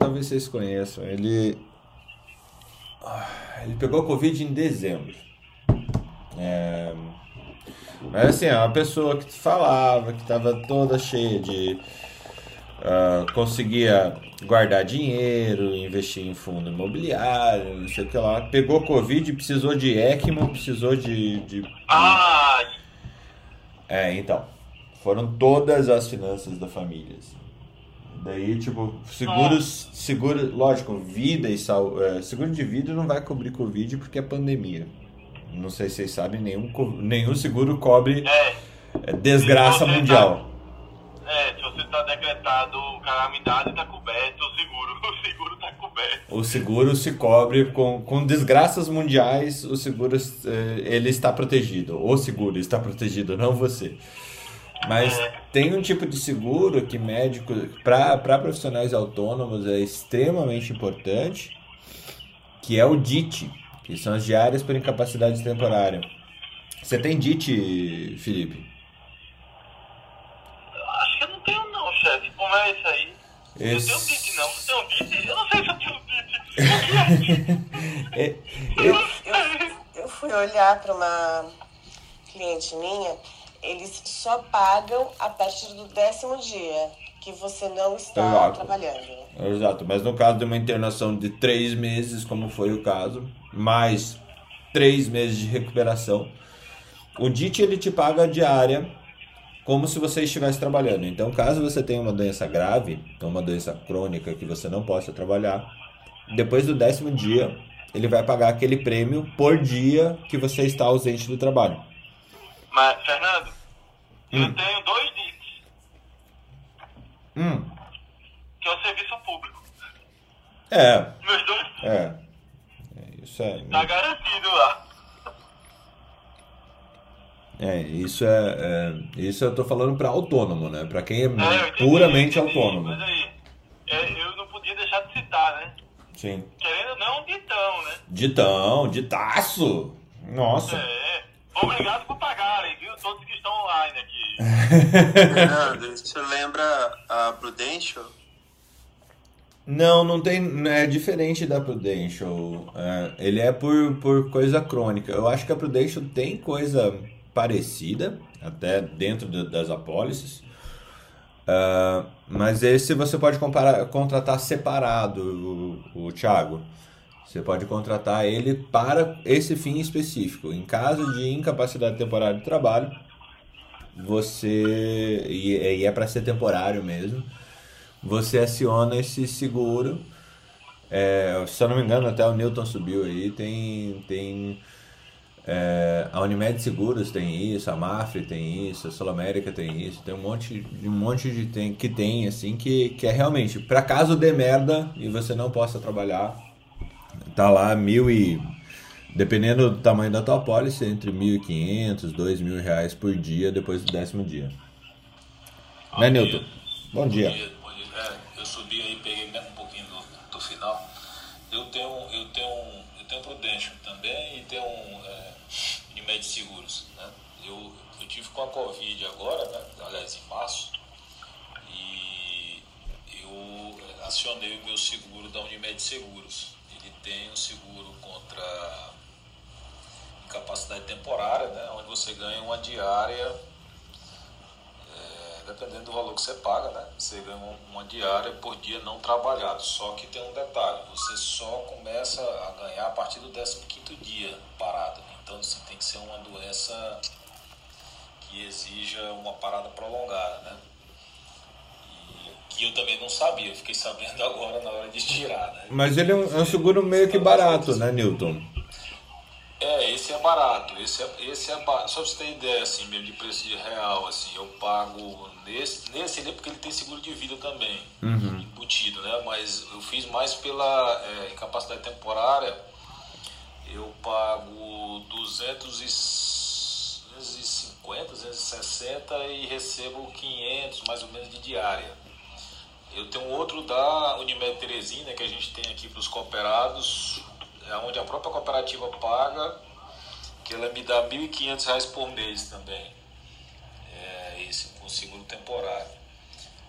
talvez vocês conheçam. Ele. Ah, ele pegou Covid em dezembro. É... Mas assim, é uma pessoa que falava que estava toda cheia de. Uh, conseguia guardar dinheiro, investir em fundo imobiliário, não sei o que lá. Pegou Covid, precisou de ECMO, precisou de. de... Ah! É, então. Foram todas as finanças da família. Assim. Daí, tipo, seguros, seguro, lógico, vida e saúde. É, seguro de vida não vai cobrir Covid porque é pandemia. Não sei se vocês sabem, nenhum, nenhum seguro cobre é, é desgraça tá- mundial. Tá, é, se você está decretado calamidade, está coberto o seguro. O seguro está coberto. O seguro se cobre com, com desgraças mundiais, o seguro é, ele está protegido. O seguro está protegido, não você. Mas tem um tipo de seguro que médico, para profissionais autônomos, é extremamente importante, que é o DIT, que são as diárias por incapacidade temporária. Você tem DIT, Felipe? Acho que eu não tenho não, chefe. Como é isso aí? Esse... Eu tenho DIT não, eu tenho DIT. Eu não sei se eu tenho DIT. é, eu, eu, eu fui olhar para uma cliente minha eles só pagam a partir do décimo dia que você não está Exato. trabalhando. Exato, mas no caso de uma internação de três meses, como foi o caso, mais três meses de recuperação, o DIT ele te paga a diária como se você estivesse trabalhando. Então, caso você tenha uma doença grave, uma doença crônica que você não possa trabalhar, depois do décimo dia, ele vai pagar aquele prêmio por dia que você está ausente do trabalho. Mas, Fernando, hum. eu tenho dois DITs. Hum. Que é o serviço público. É. Meus dois É. é isso é. Tá garantido lá. É, isso é, é, Isso eu tô falando para autônomo, né? Para quem é, é puramente entendi, autônomo. Mas aí, é, eu não podia deixar de citar, né? Sim. Querendo ou não, ditão, né? Ditão, ditaço! Nossa! É. Obrigado por pagarem, viu? Todos que estão online aqui. Fernando, você lembra a Prudential? Não, não tem. É diferente da Prudential. É, ele é por, por coisa crônica. Eu acho que a Prudential tem coisa parecida, até dentro de, das apólices. Uh, mas esse você pode comparar, contratar separado, o, o Thiago. Você pode contratar ele para esse fim específico. Em caso de incapacidade temporária de trabalho, você. E, é para ser temporário mesmo. Você aciona esse seguro. É, se eu não me engano, até o Newton subiu aí. Tem. tem é, a Unimed Seguros tem isso, a Mafre tem isso, a Sul América tem isso, tem um monte, um monte de tem, que tem assim que, que é realmente para caso dê merda e você não possa trabalhar, tá lá mil e dependendo do tamanho da tua pólice entre mil e quinhentos dois mil reais por dia depois do décimo dia bom né dia. Newton bom dia, bom dia, bom dia. É, eu subi aí peguei um pouquinho do, do final eu tenho eu tenho eu tenho Prudential também e tenho um é, Unimed Seguros né? eu, eu tive com a Covid agora né? aliás em março e eu é, acionei o meu seguro da Unimed Seguros tem um seguro contra incapacidade temporária, né, onde você ganha uma diária, é, dependendo do valor que você paga, né, você ganha uma diária por dia não trabalhado. Só que tem um detalhe, você só começa a ganhar a partir do 15º dia parado. Então assim, tem que ser uma doença que exija uma parada prolongada, né? Que eu também não sabia, eu fiquei sabendo agora na hora de tirar, né? Mas ele é um, é um seguro meio que barato, né, Newton? É, esse é barato, esse é, esse é barato. Só pra você ter ideia, assim, mesmo de preço de real, assim, eu pago nesse, nesse ali porque ele tem seguro de vida também, uhum. embutido, né? Mas eu fiz mais pela é, incapacidade temporária. Eu pago 250, 260 e recebo 500 mais ou menos de diária. Eu tenho outro da Unimed Teresina que a gente tem aqui para os cooperados, é onde a própria cooperativa paga, que ela me dá R$ 1.500 por mês também. É esse, com seguro temporário.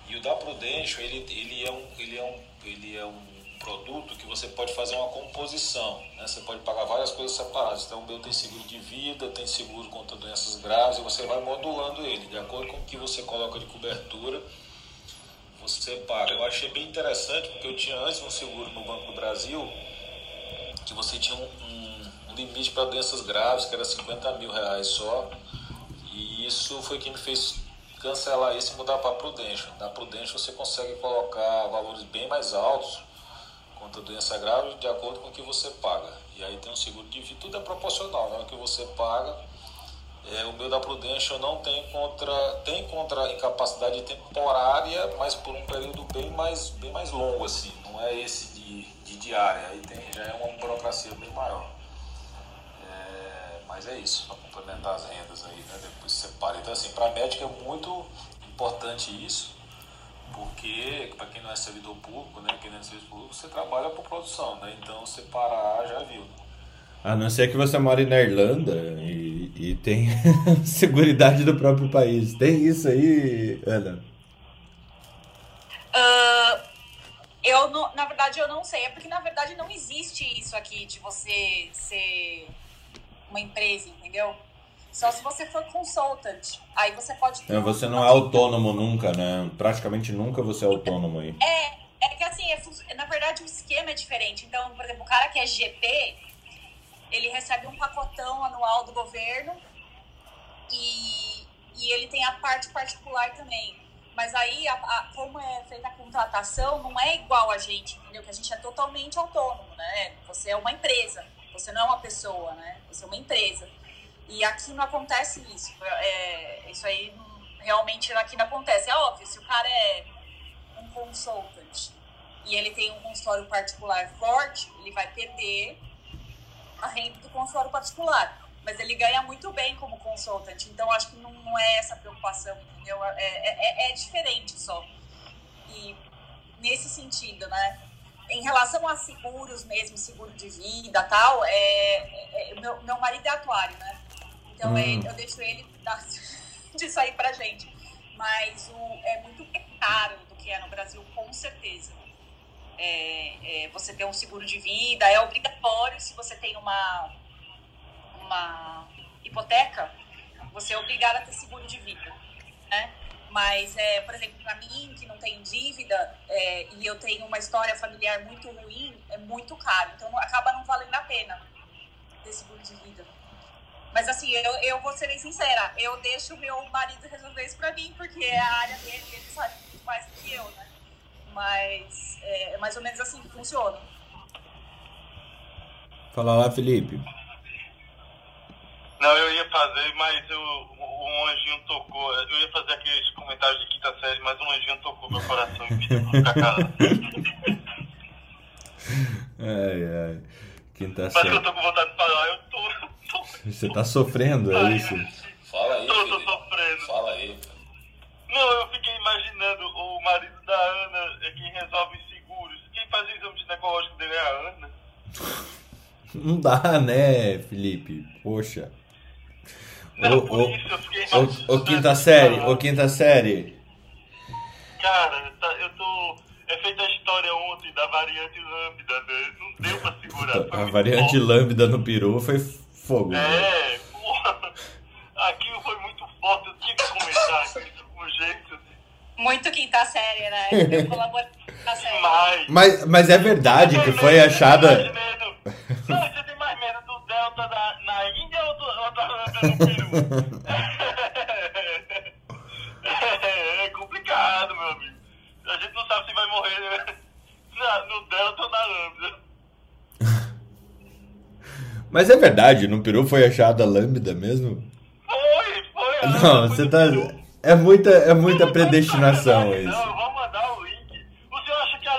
E o da Prudential, ele, ele, é um, ele, é um, ele é um produto que você pode fazer uma composição. Né? Você pode pagar várias coisas separadas. Então, o meu tem seguro de vida, tem seguro contra doenças graves, e você vai modulando ele. De acordo com o que você coloca de cobertura, você paga. Eu achei bem interessante, porque eu tinha antes um seguro no Banco do Brasil que você tinha um, um, limite para doenças graves, que era 50 mil reais só. E isso foi que me fez cancelar isso e mudar para a Prudential. Na Prudential você consegue colocar valores bem mais altos contra doença grave de acordo com o que você paga. E aí tem um seguro de vida, tudo é proporcional, né? O que você paga. É, o meu da Prudential não tem contra, tem contra incapacidade temporária, mas por um período bem mais, bem mais longo, assim. Não é esse de de diária, aí tem, já é uma burocracia bem maior. É, mas é isso, para complementar as rendas aí, né? Depois separa. Então, assim, para médico é muito importante isso, porque para quem não é servidor público, né? Quem não é servidor público, você trabalha por produção, né? Então, separar já viu. A não ser que você mora na Irlanda e, e tem seguridade do próprio país. Tem isso aí, Ana? Uh, eu, não, na verdade, eu não sei. É porque, na verdade, não existe isso aqui de você ser uma empresa, entendeu? Só se você for consultant. Aí você pode. É, você não é autônomo nunca, né? Praticamente nunca você é autônomo aí. É, é que assim, é, na verdade o esquema é diferente. Então, por exemplo, o cara que é GP, ele recebe um pacotão anual do governo e, e ele tem a parte particular também. Mas aí, a, a, como é feita a contratação, não é igual a gente, entendeu? Que a gente é totalmente autônomo, né? Você é uma empresa, você não é uma pessoa, né? Você é uma empresa. E aqui não acontece isso. É, isso aí realmente aqui não acontece. É óbvio, se o cara é um consultant e ele tem um consultório particular forte, ele vai perder a renda do consultório particular mas ele ganha muito bem como consultant, então acho que não, não é essa preocupação, entendeu? É, é, é, é diferente só. E nesse sentido, né? Em relação a seguros mesmo, seguro de vida tal, é, é, é meu, meu marido é atuário, né? Então é, hum. eu deixo ele dar, disso aí pra gente. Mas o, é muito caro do que é no Brasil, com certeza. É, é, você ter um seguro de vida é obrigatório se você tem uma uma hipoteca, você é obrigado a ter seguro de vida, né? Mas, é, por exemplo, para mim, que não tenho dívida é, e eu tenho uma história familiar muito ruim, é muito caro. Então, acaba não valendo a pena ter seguro de vida. Mas, assim, eu, eu vou ser bem sincera. Eu deixo meu marido resolver isso para mim, porque é a área dele, ele sabe muito mais do que eu, né? Mas é, é mais ou menos assim que funciona. Fala lá, Felipe. Não, eu ia fazer, mas eu, um anjinho tocou. Eu ia fazer aqueles comentários de quinta série, mas um anjinho tocou meu coração e pediu pra ficar calado. ai, ai. Quinta série. Mas que eu tô com vontade de falar, eu tô. tô... Você tá sofrendo, é isso? Fala aí. Tô, tô sofrendo. Fala aí. Não, eu fiquei imaginando o marido da Ana é quem resolve seguros. Quem faz o exame ginecológico dele é a Ana. Não dá, né, Felipe? Poxa. Não, o, por isso eu fiquei o, quinta série, o quinta série. Cara, tá, eu tô. É feita a história ontem da variante lambda, né? Não deu pra segurar. A variante forte. lambda no peru foi fogo. É, né? porra. Aquilo foi muito forte, eu tinha que comentar isso com jeito. Muito quinta série, né? Eu colaboro com quinta série. Mas, mas é verdade que foi achada. Não, você tem mais medo do Delta da, na Índia ou, do, ou da Lambda no Peru? É, complicado, meu amigo. A gente não sabe se vai morrer né? na, no Delta ou na Lambda. Mas é verdade, no Peru foi achada a Lambda mesmo? Foi, foi. Não, você tá. É muita, é muita predestinação isso. Não, eu vou mandar o link. O senhor acha que a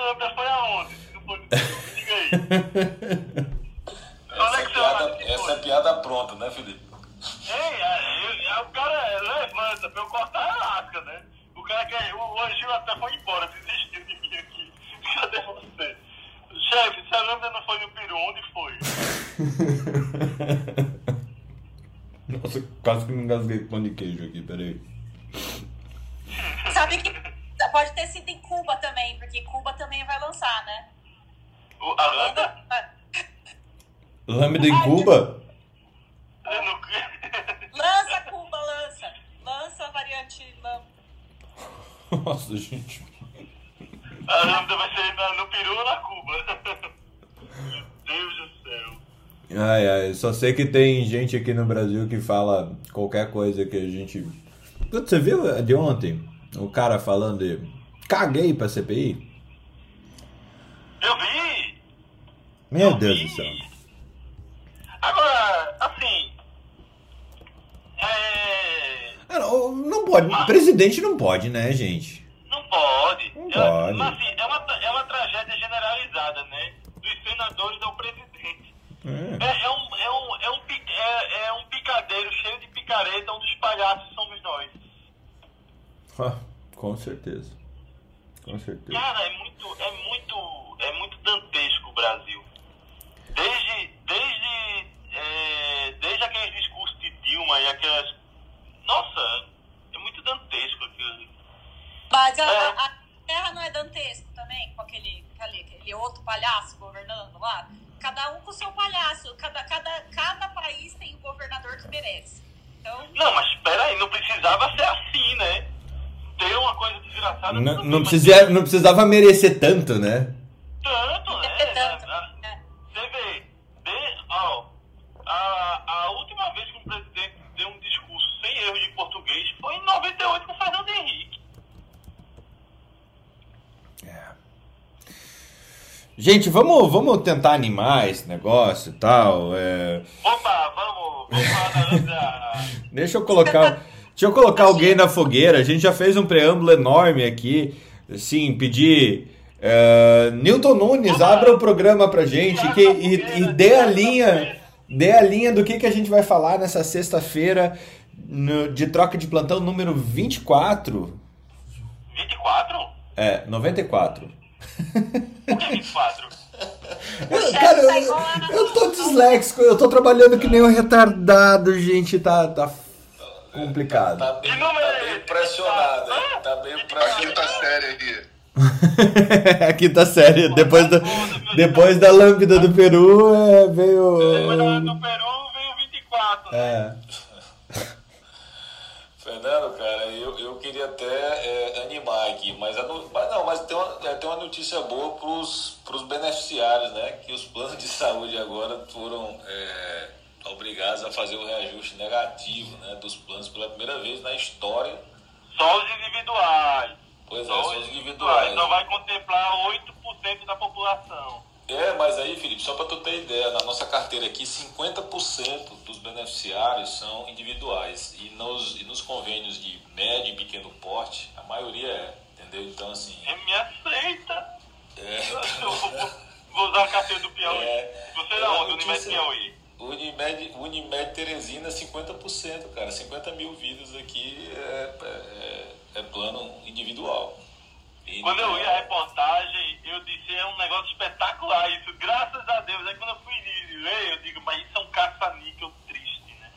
essa, é piada, essa é piada pronta, né, Felipe? Ei, o cara levanta pra eu cortar a lasca, né? O cara que o Angil até foi embora, desistiu de mim aqui. Cadê você? Chefe, se a lâmpada não foi no peru, onde foi? Nossa, quase que me engasguei com pão de queijo aqui, peraí. Sabe que pode ter sido em Cuba também, porque Cuba também vai lançar, né? O, a lâmpada? Lâmpada em Cuba? Lança, Cuba, lança. Lança a variante lâmpada. Nossa, gente. A lâmpada vai ser na, no Peru ou na Cuba? Meu Deus do céu. Ai, ai, só sei que tem gente aqui no Brasil que fala qualquer coisa que a gente. Você viu de ontem o cara falando de caguei pra CPI? Eu vi! Meu Eu Deus vi. do céu. Agora, assim. É. Ah, Não, não pode, presidente não pode, né, gente? Não pode. Não É- pode. Mas, assim, é uma, é uma tragédia generalizada, né? Dos senadores ao presidente. É. É, é um, é, um, é, um, é, é um picadeiro cheio de picareta onde os palhaços somos nós. Ah, com certeza. Com certeza. Cara, é muito, é muito, é muito dantesco o Brasil. Desde, desde, é, desde aqueles discursos de Dilma e aquelas. Nossa, é muito dantesco aquilo ali. Mas a, É. a- a terra não é dantesco também, com aquele, aquele, aquele outro palhaço governando lá? Cada um com o seu palhaço. Cada, cada, cada país tem o governador que merece. Então, Não, mas espera aí, não precisava ser assim, né? Ter uma coisa desgraçada. Não, não, mas precisa, não precisava merecer tanto, né? Tanto, né? É tanto, é. Você vê, de, ó, a, a última vez que um presidente deu um discurso sem erro de português foi em 98 com o Fernando Henrique. Gente, vamos, vamos tentar animar esse negócio e tal. é. Opa, vamos, vamos falar da. Deixa eu colocar. Deixa eu colocar alguém na fogueira. A gente já fez um preâmbulo enorme aqui. Assim, pedir. é, Newton Nunes, abra o programa pra gente que, e, e dê a linha. Dê a linha do que, que a gente vai falar nessa sexta-feira de troca de plantão número 24. 24? É, 94. Que 24? Eu, cara, eu, eu tô disléxico, eu tô trabalhando que nem um retardado, gente, tá, tá complicado. Tá bem, Que número tá é bem esse? impressionado, hein? Tá bem A impressionado. quinta série aqui. Aqui tá sério, depois da, depois da lâmpada do Peru, é, veio... Depois do do Peru veio 24. né? Fernando, cara, eu, eu queria até é, animar aqui, mas, no- mas não, mas tem uma, é, tem uma notícia boa pros, pros beneficiários, né? Que os planos de saúde agora foram é, obrigados a fazer o reajuste negativo né, dos planos pela primeira vez na história. Só os individuais. Pois é, Só os os individuais. Só vai contemplar 8% da população. É, mas aí, Felipe, só para tu ter ideia, na nossa carteira aqui, 50% dos beneficiários são individuais. E nos, e nos convênios de médio e pequeno porte, a maioria é, entendeu? Então, assim. É me aceita. É, Eu vou, vou usar a carteira do Piauí. É. Você É da onde? Unimed Piauí. Unimed, Unimed Teresina, 50%, cara. 50 mil vidas aqui é, é, é plano individual. E- Quando eu vi a reportagem, eu disse, é um negócio espetacular isso, graças a Deus. Aí quando eu fui ler, eu digo, mas isso é um caça-níquel triste, né?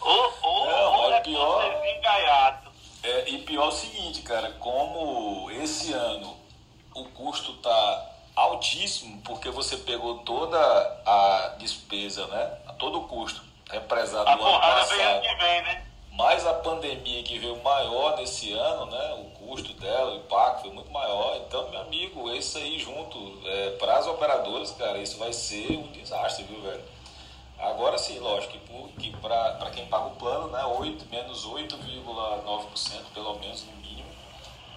Ou, ou, Não, ou é pior- gaiato. É, e pior é o seguinte, cara, como esse ano o custo tá altíssimo, porque você pegou toda a despesa, né? Todo o custo represado A no ano vem passado, que vem, né? mais a pandemia que veio maior nesse ano, né? O custo dela, o impacto foi muito maior. Então, meu amigo, isso aí junto, é, para as operadoras, cara, isso vai ser um desastre, viu, velho? Agora sim, lógico, que, para quem paga o plano, né, 8, menos 8,9%, pelo menos no mínimo,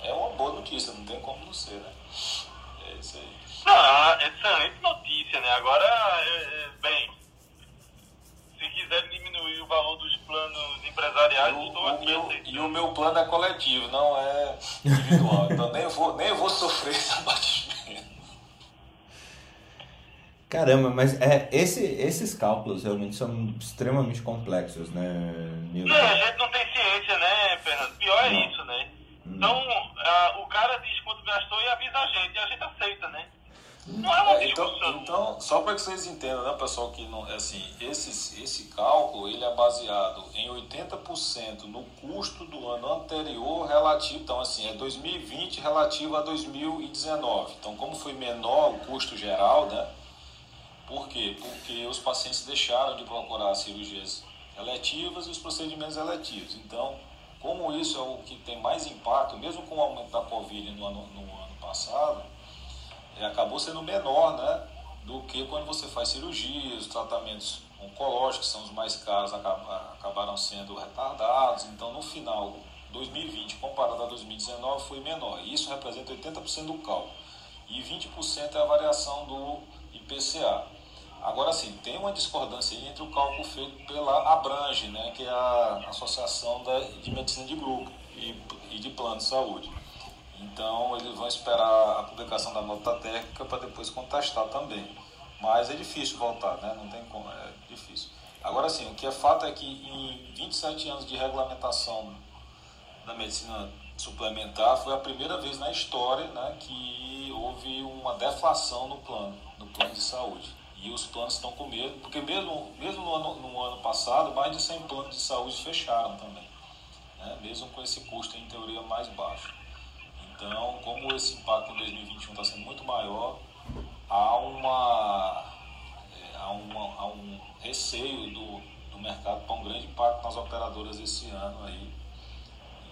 é uma boa notícia, não tem como não ser, né? É isso aí. Não, excelente notícia, né? Agora, é, é, bem, se quiser diminuir o valor dos planos empresariais, O- estou o aqui meu- aceitando. e o meu plano é coletivo, não é individual. então nem vou, nem vou sofrer esse abatimento. Caramba, mas é, esse, esses cálculos realmente são extremamente complexos, né, Nilson? Não, a gente não tem ciência, né, Fernando? Pior é não. isso, né? Então, uh, o cara diz quanto gastou e avisa a gente, e a gente aceita, né? Não é uma é, então, então, só para que vocês entendam, né, pessoal, que não, é assim, esse, esse cálculo ele é baseado em 80% no custo do ano anterior relativo, então assim, é 2020 relativo a 2019. Então, como foi menor o custo geral, né? Por quê? Porque os pacientes deixaram de procurar cirurgias eletivas e os procedimentos eletivos. Então, como isso é o que tem mais impacto, mesmo com o aumento da Covid no ano, no ano passado, acabou sendo menor né, do que quando você faz cirurgias, tratamentos oncológicos, que são os mais caros, acabaram sendo retardados. Então, no final, 2020 comparado a 2019 foi menor. Isso representa 80% do cálculo. E 20% é a variação do IPCA. Agora sim, tem uma discordância entre o cálculo feito pela Abrange, né, que é a Associação da, de Medicina de Grupo e, e de Plano de Saúde. Então eles vão esperar a publicação da nota técnica para depois contestar também. Mas é difícil voltar, né? não tem como, é difícil. Agora sim, o que é fato é que em 27 anos de regulamentação da medicina suplementar foi a primeira vez na história né, que houve uma deflação no plano, no plano de saúde. E os planos estão com medo, porque mesmo, mesmo no, ano, no ano passado, mais de 100 planos de saúde fecharam também, né? mesmo com esse custo em teoria mais baixo. Então, como esse impacto em 2021 está sendo muito maior, há, uma, é, há, uma, há um receio do, do mercado para um grande impacto nas operadoras esse ano aí.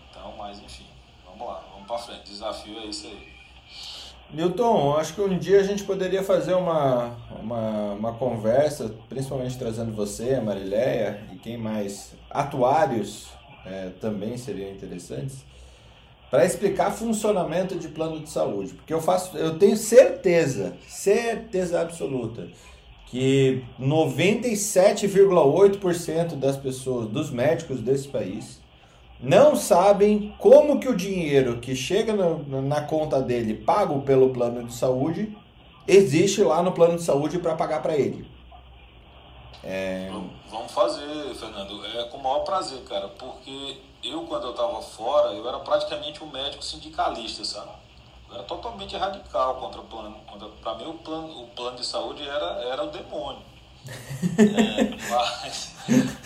Então, mas enfim, vamos lá, vamos para frente. Desafio é esse aí. Newton, acho que um dia a gente poderia fazer uma, uma, uma conversa, principalmente trazendo você, a Marileia e quem mais, atuários é, também seriam interessantes, para explicar funcionamento de plano de saúde. Porque eu faço, eu tenho certeza, certeza absoluta, que 97,8% das pessoas, dos médicos desse país, não sabem como que o dinheiro que chega no, na conta dele, pago pelo plano de saúde, existe lá no plano de saúde para pagar para ele. É... Vamos fazer, Fernando. É com o maior prazer, cara, porque eu, quando eu estava fora, eu era praticamente um médico sindicalista, sabe? Eu era totalmente radical contra o plano. Para mim, o plano, o plano de saúde era, era o demônio. É, mas,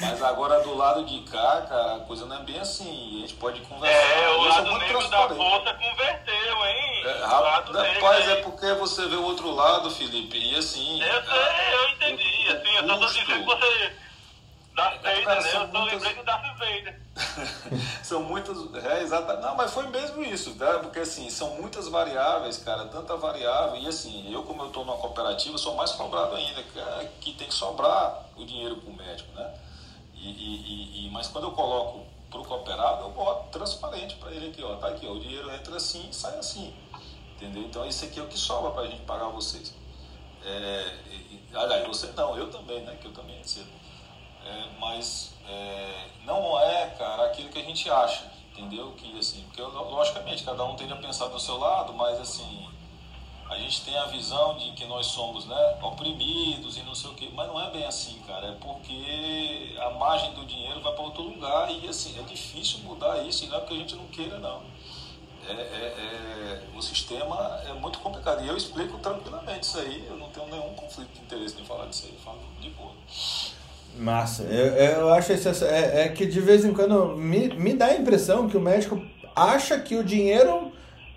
mas, agora do lado de cá, cara, a coisa não é bem assim. A gente pode conversar. É, o lado negro da força converteu, hein? É, rapaz, é porque você vê o outro lado, Felipe, e assim. Eu sei, eu entendi. Assim, eu só tô dizendo que você. Darth Vader, cara, né? Eu muitas... lembrei do Darth Vader. são muitas. É, exata... Não, mas foi mesmo isso, tá? Porque assim, são muitas variáveis, cara, tanta variável. E assim, eu, como eu estou numa cooperativa, sou mais cobrado ainda, cara, que tem que sobrar o dinheiro para o médico, né? E, e, e, mas quando eu coloco para o cooperado, eu boto transparente para ele aqui, ó. Tá aqui, ó, o dinheiro entra assim e sai assim. Entendeu? Então, isso aqui é o que sobra para a gente pagar vocês. É, e, aliás, você não, eu também, né? Que eu também recebo. É, mas é, não é, cara, aquilo que a gente acha, entendeu? Que assim, porque logicamente cada um tende a pensar do seu lado, mas assim, a gente tem a visão de que nós somos, né, oprimidos e não sei o quê, mas não é bem assim, cara, é porque a margem do dinheiro vai para outro lugar e assim, é difícil mudar isso e não é porque a gente não queira, não. É, é, é, o sistema é muito complicado. E eu explico tranquilamente isso aí, eu não tenho nenhum conflito de interesse em falar disso aí, eu falo de boa. Massa. Eu, eu acho esse, é, é, que de vez em quando me, me dá a impressão que o médico acha que o dinheiro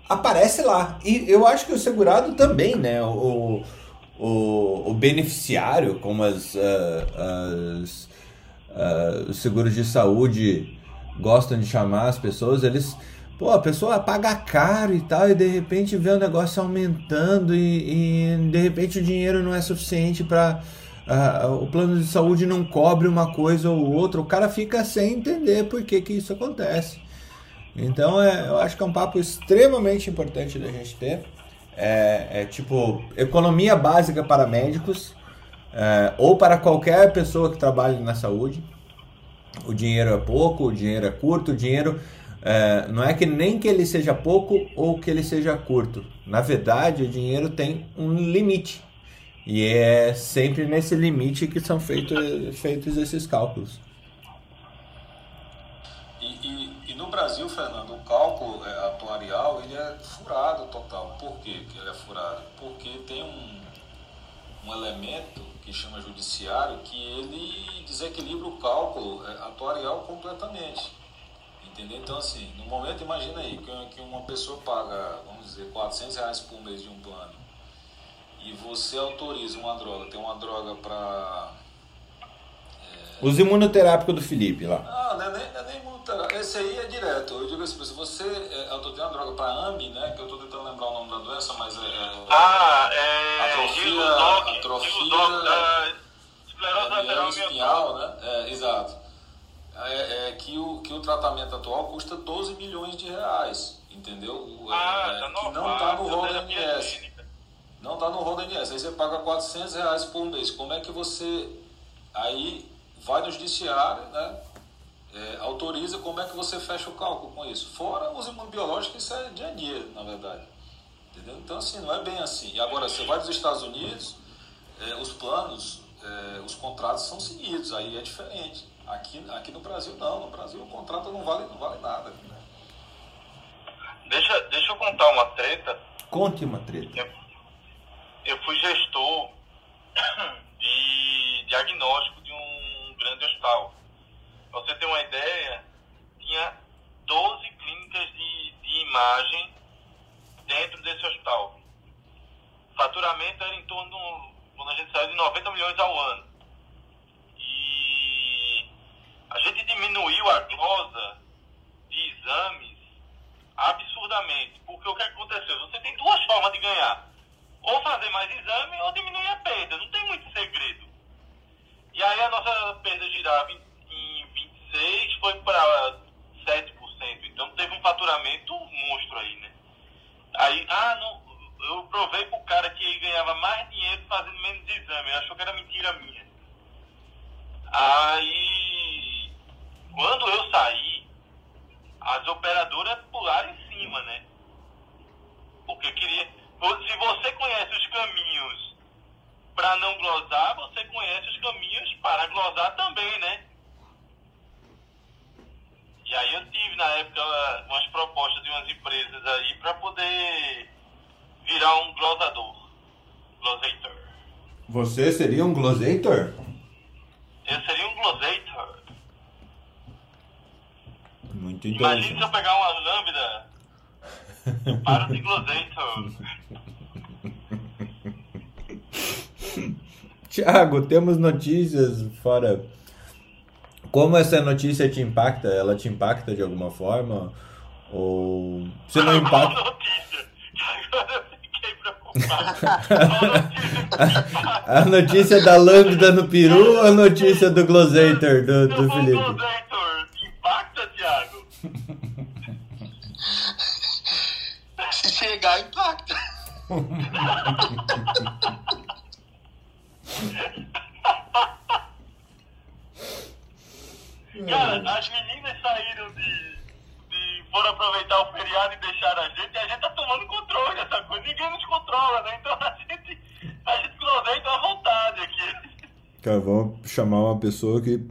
aparece lá. E eu acho que o segurado também, né? O, o, o beneficiário, como as, uh, as uh, os seguros de saúde gostam de chamar as pessoas, eles. Pô, a pessoa paga caro e tal, e de repente vê o negócio aumentando e, e de repente o dinheiro não é suficiente para o plano de saúde não cobre uma coisa ou outra, o cara fica sem entender por que, que isso acontece. Então é, eu acho que é um papo extremamente importante da gente ter. É, é tipo economia básica para médicos é, ou para qualquer pessoa que trabalhe na saúde. O dinheiro é pouco, o dinheiro é curto, o dinheiro é, não é que nem que ele seja pouco ou que ele seja curto. Na verdade, o dinheiro tem um limite. E é sempre nesse limite que são feitos, feitos esses cálculos. E, e, e no Brasil, Fernando, o cálculo é, atuarial ele é furado total. Por quê que ele é furado? Porque tem um, um elemento que chama judiciário que ele desequilibra o cálculo é, atuarial completamente. Entendeu? Então, assim, no momento, imagina aí que uma pessoa paga, vamos dizer, 400 reais por mês de um plano e você autoriza uma droga, tem uma droga para. É... Os imunoterápicos do Felipe lá. Ah, não é nem, é nem imunoterápico. Esse aí é direto. Eu digo assim, se você é, autoriza uma droga para AMI, né? Que eu estou tentando lembrar o nome da doença, mas é. é ah, é. Atrofia. atrofia. Uh, esclerose lateral espinhal, né? É, exato. É, é, que, o, que o tratamento atual custa 12 milhões de reais, entendeu? Ah, é, tá que não está no rol da MS. Não está no rol da INSS. Aí você paga 400 reais por mês. Como é que você aí vai no judiciário, né? É, autoriza, como é que você fecha o cálculo com isso? Fora os imunobiológicos, isso é dia a dia, na verdade. Entendeu? Então, assim, não é bem assim. E agora, você vai dos Estados Unidos, é, os planos, é, os contratos são seguidos, aí é diferente. Aqui, aqui no Brasil, não. No Brasil, o contrato não vale, não vale nada. Né? Deixa, deixa eu contar uma treta. Conte uma treta. Eu eu fui gestor de diagnóstico de um grande hospital. Pra você ter uma ideia, tinha 12 clínicas de, de imagem dentro desse hospital. O faturamento era em torno, quando a gente saiu, de 90 milhões ao ano. E a gente diminuiu a glosa de exames absurdamente. Porque o que aconteceu? Você tem duas formas de ganhar ou fazer mais exame ou diminuir a perda. Não tem muito segredo. E aí a nossa perda girava em, em 26, foi para 7%. Então teve um faturamento monstro aí, né? Aí, ah, não, eu provei pro cara que ele ganhava mais dinheiro fazendo menos exame. Ele achou que era mentira minha. Aí, quando eu saí, as operadoras pularam em cima, né? Porque queria se você conhece os caminhos para não glosar, você conhece os caminhos para glosar também, né? E aí eu tive na época umas propostas de umas empresas aí para poder virar um glosador, glosator. Você seria um glosator? Eu seria um glosator. Muito interessante. Imagina se eu pegar uma lambda para de glosator. Tiago, temos notícias fora. Como essa notícia te impacta? Ela te impacta de alguma forma? Ou você não impacta? notícia. Agora eu fiquei preocupado. a notícia da lambda no peru ou a notícia do glosator do, do Felipe? Glosator impacta, Thiago? Se chegar, impacta. Cara, as meninas saíram de, de. foram aproveitar o feriado e deixaram a gente, e a gente tá tomando controle dessa coisa. Ninguém nos controla, né? Então a gente. A gente aproveita à vontade aqui. Cara, vamos chamar uma pessoa que.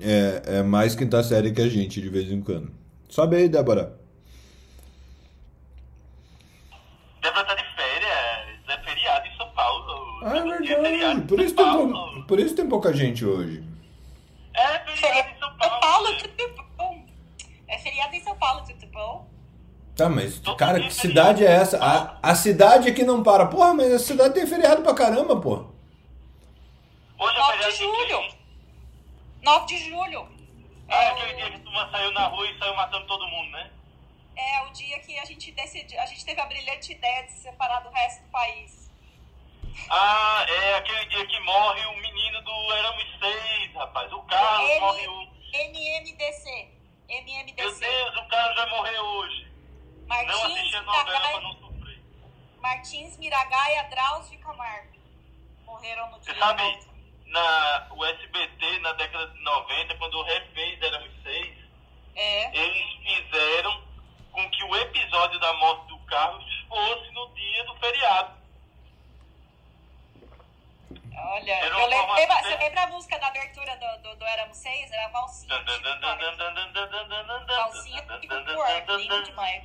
É, é mais quinta série que a gente de vez em quando. Sobe aí, Débora. Débora tá de férias, é feriado em São Paulo. Ah, é verdade. Por isso, tem, por isso tem pouca gente hoje. É feriado em São Paulo. tudo bom. É feriado em São Paulo, tudo bom? Tá, mas, cara, que cidade é essa? A, a cidade aqui não para. Porra, mas a cidade tem feriado pra caramba, pô. Hoje é 9 feriado de julho. 9 de julho. É aquele dia que tu saiu na rua e saiu matando todo mundo, né? É o dia que a gente decidiu, a gente teve a brilhante ideia de se separar do resto do país. Ah, é aquele dia que morre o menino do Éramos Seis, rapaz. O Carlos M- morre o. MMDC. Meu MMDC. Deus, o Carlos vai morrer hoje. Não Martins, assisti a novela pra Miragaia, não sofrer. Martins Miragaia, Drauzio e Camargo. Morreram no dia. Você sabe, na, o SBT na década de 90, quando o refez Éramos Seis, é. eles fizeram com que o episódio da morte do Carlos fosse no dia do feriado. Olha, de... você lembra a música da abertura do, do, do Éramos Seis? Era a valsinha. Valsinha tipo, tipo, tipo, demais.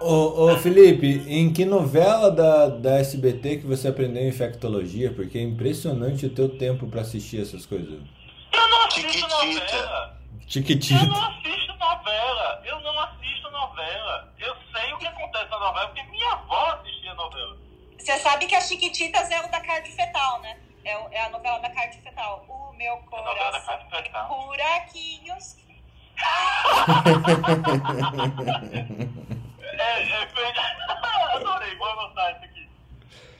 Ô, ô Felipe, em que novela da, da SBT que você aprendeu infectologia? Porque é impressionante o teu tempo pra assistir essas coisas. Eu não assisto Chiquitita. novela. Eu Chiquitita. não assisto novela. Eu não assisto novela. Eu sei o que acontece na novela porque minha avó assistia novela. Você sabe que a Chiquititas é o da carne fetal, né? É, é a novela da carne fetal. O meu novela da coração tem buraquinhos. É, é feito. Adorei, vou anotar isso aqui.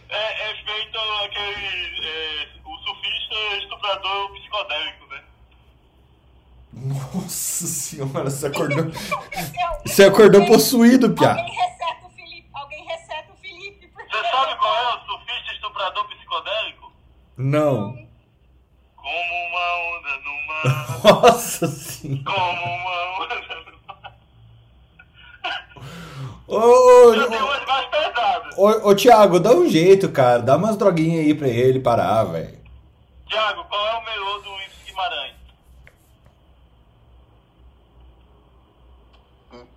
É, é feito aquele. é, o surfista estuprador psicodélico, né? Nossa senhora, você acordou. Você acordou Alguém- possuído, Piá. Alguém receta o Felipe. Alguém receta o Felipe. Porque Você sabe qual é o surfista estuprador psicodélico? Não. Como uma onda no mar. Nossa senhora. Como uma onda no mar. Ô, tenho ô, umas mais pesadas. ô, ô, Thiago, dá um jeito, cara. Dá umas droguinhas aí pra ele parar, velho. Tiago, qual é o melhor do Ives Guimarães?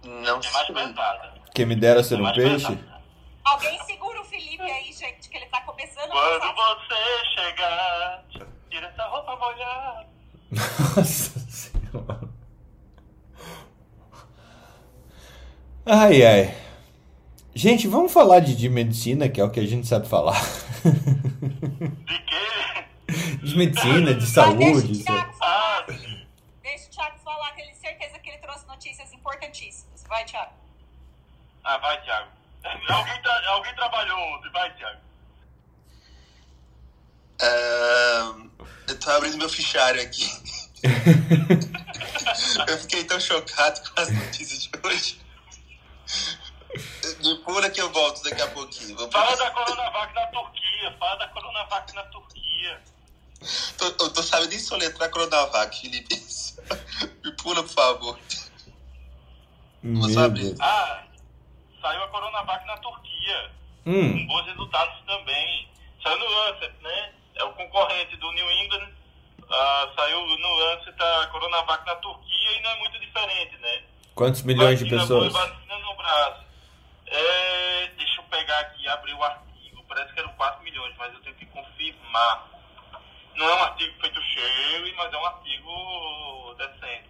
Não É mais sei. pesada. Quem me dera ser É um mais peixe? pesada. Alguém segura o Felipe aí, gente, que ele tá começando a Quando passar. você chegar, tira essa roupa molhada. Nossa senhora. Ai, ai. Gente, vamos falar de, de medicina, que é o que a gente sabe falar. De quê? De medicina, de saúde. deixa o isso- Thiago falar. Ah, Deixa o Thiago falar, que ele certeza que ele trouxe notícias importantíssimas. Vai, Thiago. ah vai, Tiago. Alguém, tra- alguém trabalhou ontem, vai, Tiago. Ahn, eu tô abrindo meu fichário aqui. eu fiquei tão chocado com as notícias de hoje. Me pula que eu volto daqui a pouquinho. Vou Fala da Coronavac na Turquia, fala da Coronavac na Turquia. Tô, eu tô sabendo nem soletrar Coronavac, Felipe. Me pula, por favor. Vou Meu abrir. Deus. Ah, saiu a Coronavac na Turquia. Com Hum, bons resultados também. Saiu no Lancet, né? É o concorrente do New England. Ah, saiu no Lancet a Coronavac na Turquia e não é muito diferente, né? quantos milhões de Vacina pessoas? boa e Vacina no braço. É, deixa eu pegar aqui, abrir o artigo. Parece que eram 4 milhões, mas eu tenho que confirmar. Não é um artigo feito cheio, mas é um artigo decente.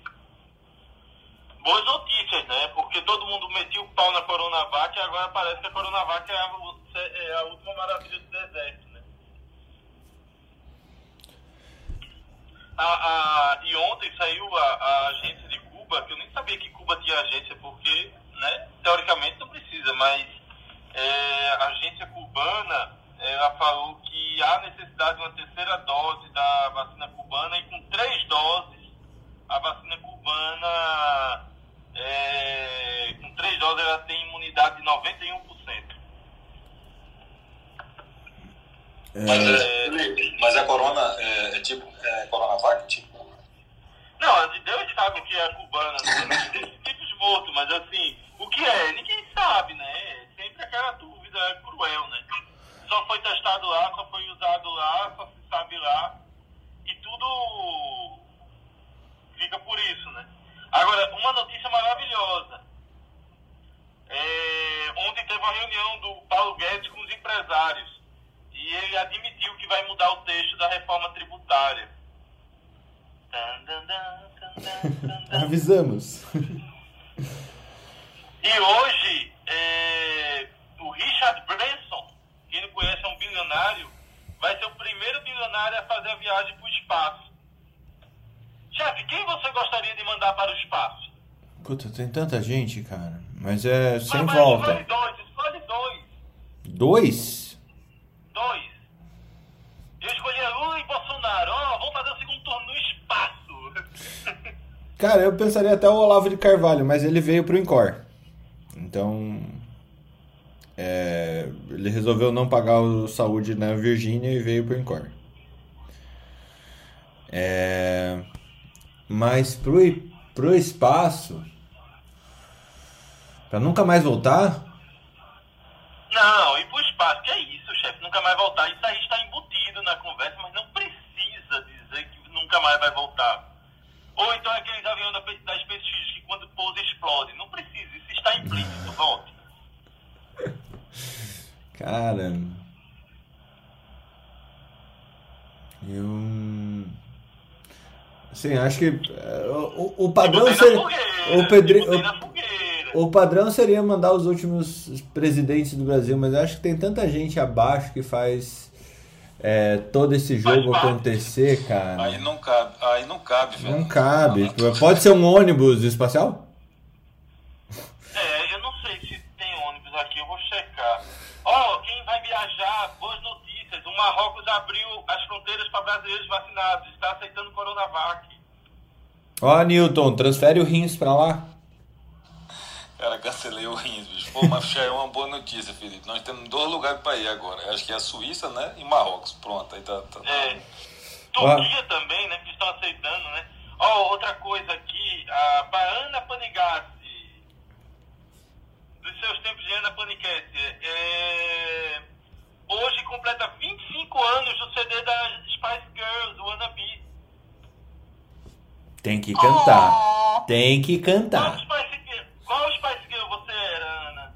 Boas notícias, né? Porque todo mundo metia o pau na Coronavac e agora parece que a Coronavac é a, é a última maravilha do deserto, né? A, a, e ontem saiu a, a agência de Cuba, que eu nem sabia que Cuba tinha agência, porque, né, teoricamente não precisa, mas é, a agência cubana, ela falou que há necessidade de uma terceira dose da vacina cubana e com três doses, a vacina cubana, é, com três doses, ela tem imunidade de 91%. Mas, é, mas a corona é, é tipo é, Coronavac? Tipo, Não, Deus sabe o que é cubana, né? tem tipos mortos, mas assim, o que é? Ninguém sabe, né? Sempre aquela dúvida cruel, né? Só foi testado lá, só foi usado lá, só se sabe lá, e tudo fica por isso, né? Agora, uma notícia maravilhosa. É, ontem teve uma reunião do Paulo Guedes com os empresários e ele admitiu que vai mudar o texto da reforma tributária. Avisamos. E hoje, é, o Richard Branson, quem não conhece é um bilionário, vai ser o primeiro bilionário a fazer a viagem para o espaço. Chefe, quem você gostaria de mandar para o espaço? Puta, tem tanta gente, cara. Mas é sem Mas volta. Escolhe dois, escolhe dois. Dois? Dois. Eu escolhi Lula e Bolsonaro. Ó, vamos fazer o segundo turno no espaço. Cara, eu pensaria até o Olavo de Carvalho, mas ele veio pro Incor. Então. é, ele resolveu não pagar o saúde na Virgínia e veio pro Incor. É, mas pro, pro espaço. Pra nunca mais voltar? Não, ir pro espaço básico. É isso, chefe, nunca mais voltar. Isso aí está embutido na conversa, mas não precisa dizer que nunca mais vai voltar. Ou então aqueles aviões da, da SpaceX que quando pousa explode. Não precisa, isso está implícito, volte. Cara. Eu. Sim, acho que é, o, o padrão seria. O, pedri, o, o padrão seria mandar os últimos presidentes do Brasil, mas eu acho que tem tanta gente abaixo que faz é, todo esse jogo acontecer, cara. Aí não cabe, aí não cabe, velho. Não cabe. Pode ser um ônibus espacial? É, eu não sei se tem ônibus aqui, eu vou checar. Ó, oh, quem vai viajar, boas notícias. O Marrocos abriu as fronteiras para brasileiros vacinados, está aceitando Coronavac. Ó, oh, Newton, transfere o rins para lá. Cara, cancelei o rins, bicho. Pô, mas já é uma boa notícia, Felipe. Nós temos dois lugares para ir agora. Acho que é a Suíça, né? E Marrocos. Pronto, aí tá. tá, tá. É. Turquia ah. também, né? Que estão aceitando, né? Ó, oh, outra coisa aqui. A Ana Panigassi. Dos seus tempos de Ana Panigassi. É... Hoje completa 25 anos do CD da Spice Girls, o Wanna Be. Tem que cantar. Oh. Tem que cantar. Spice Girl você era, Ana?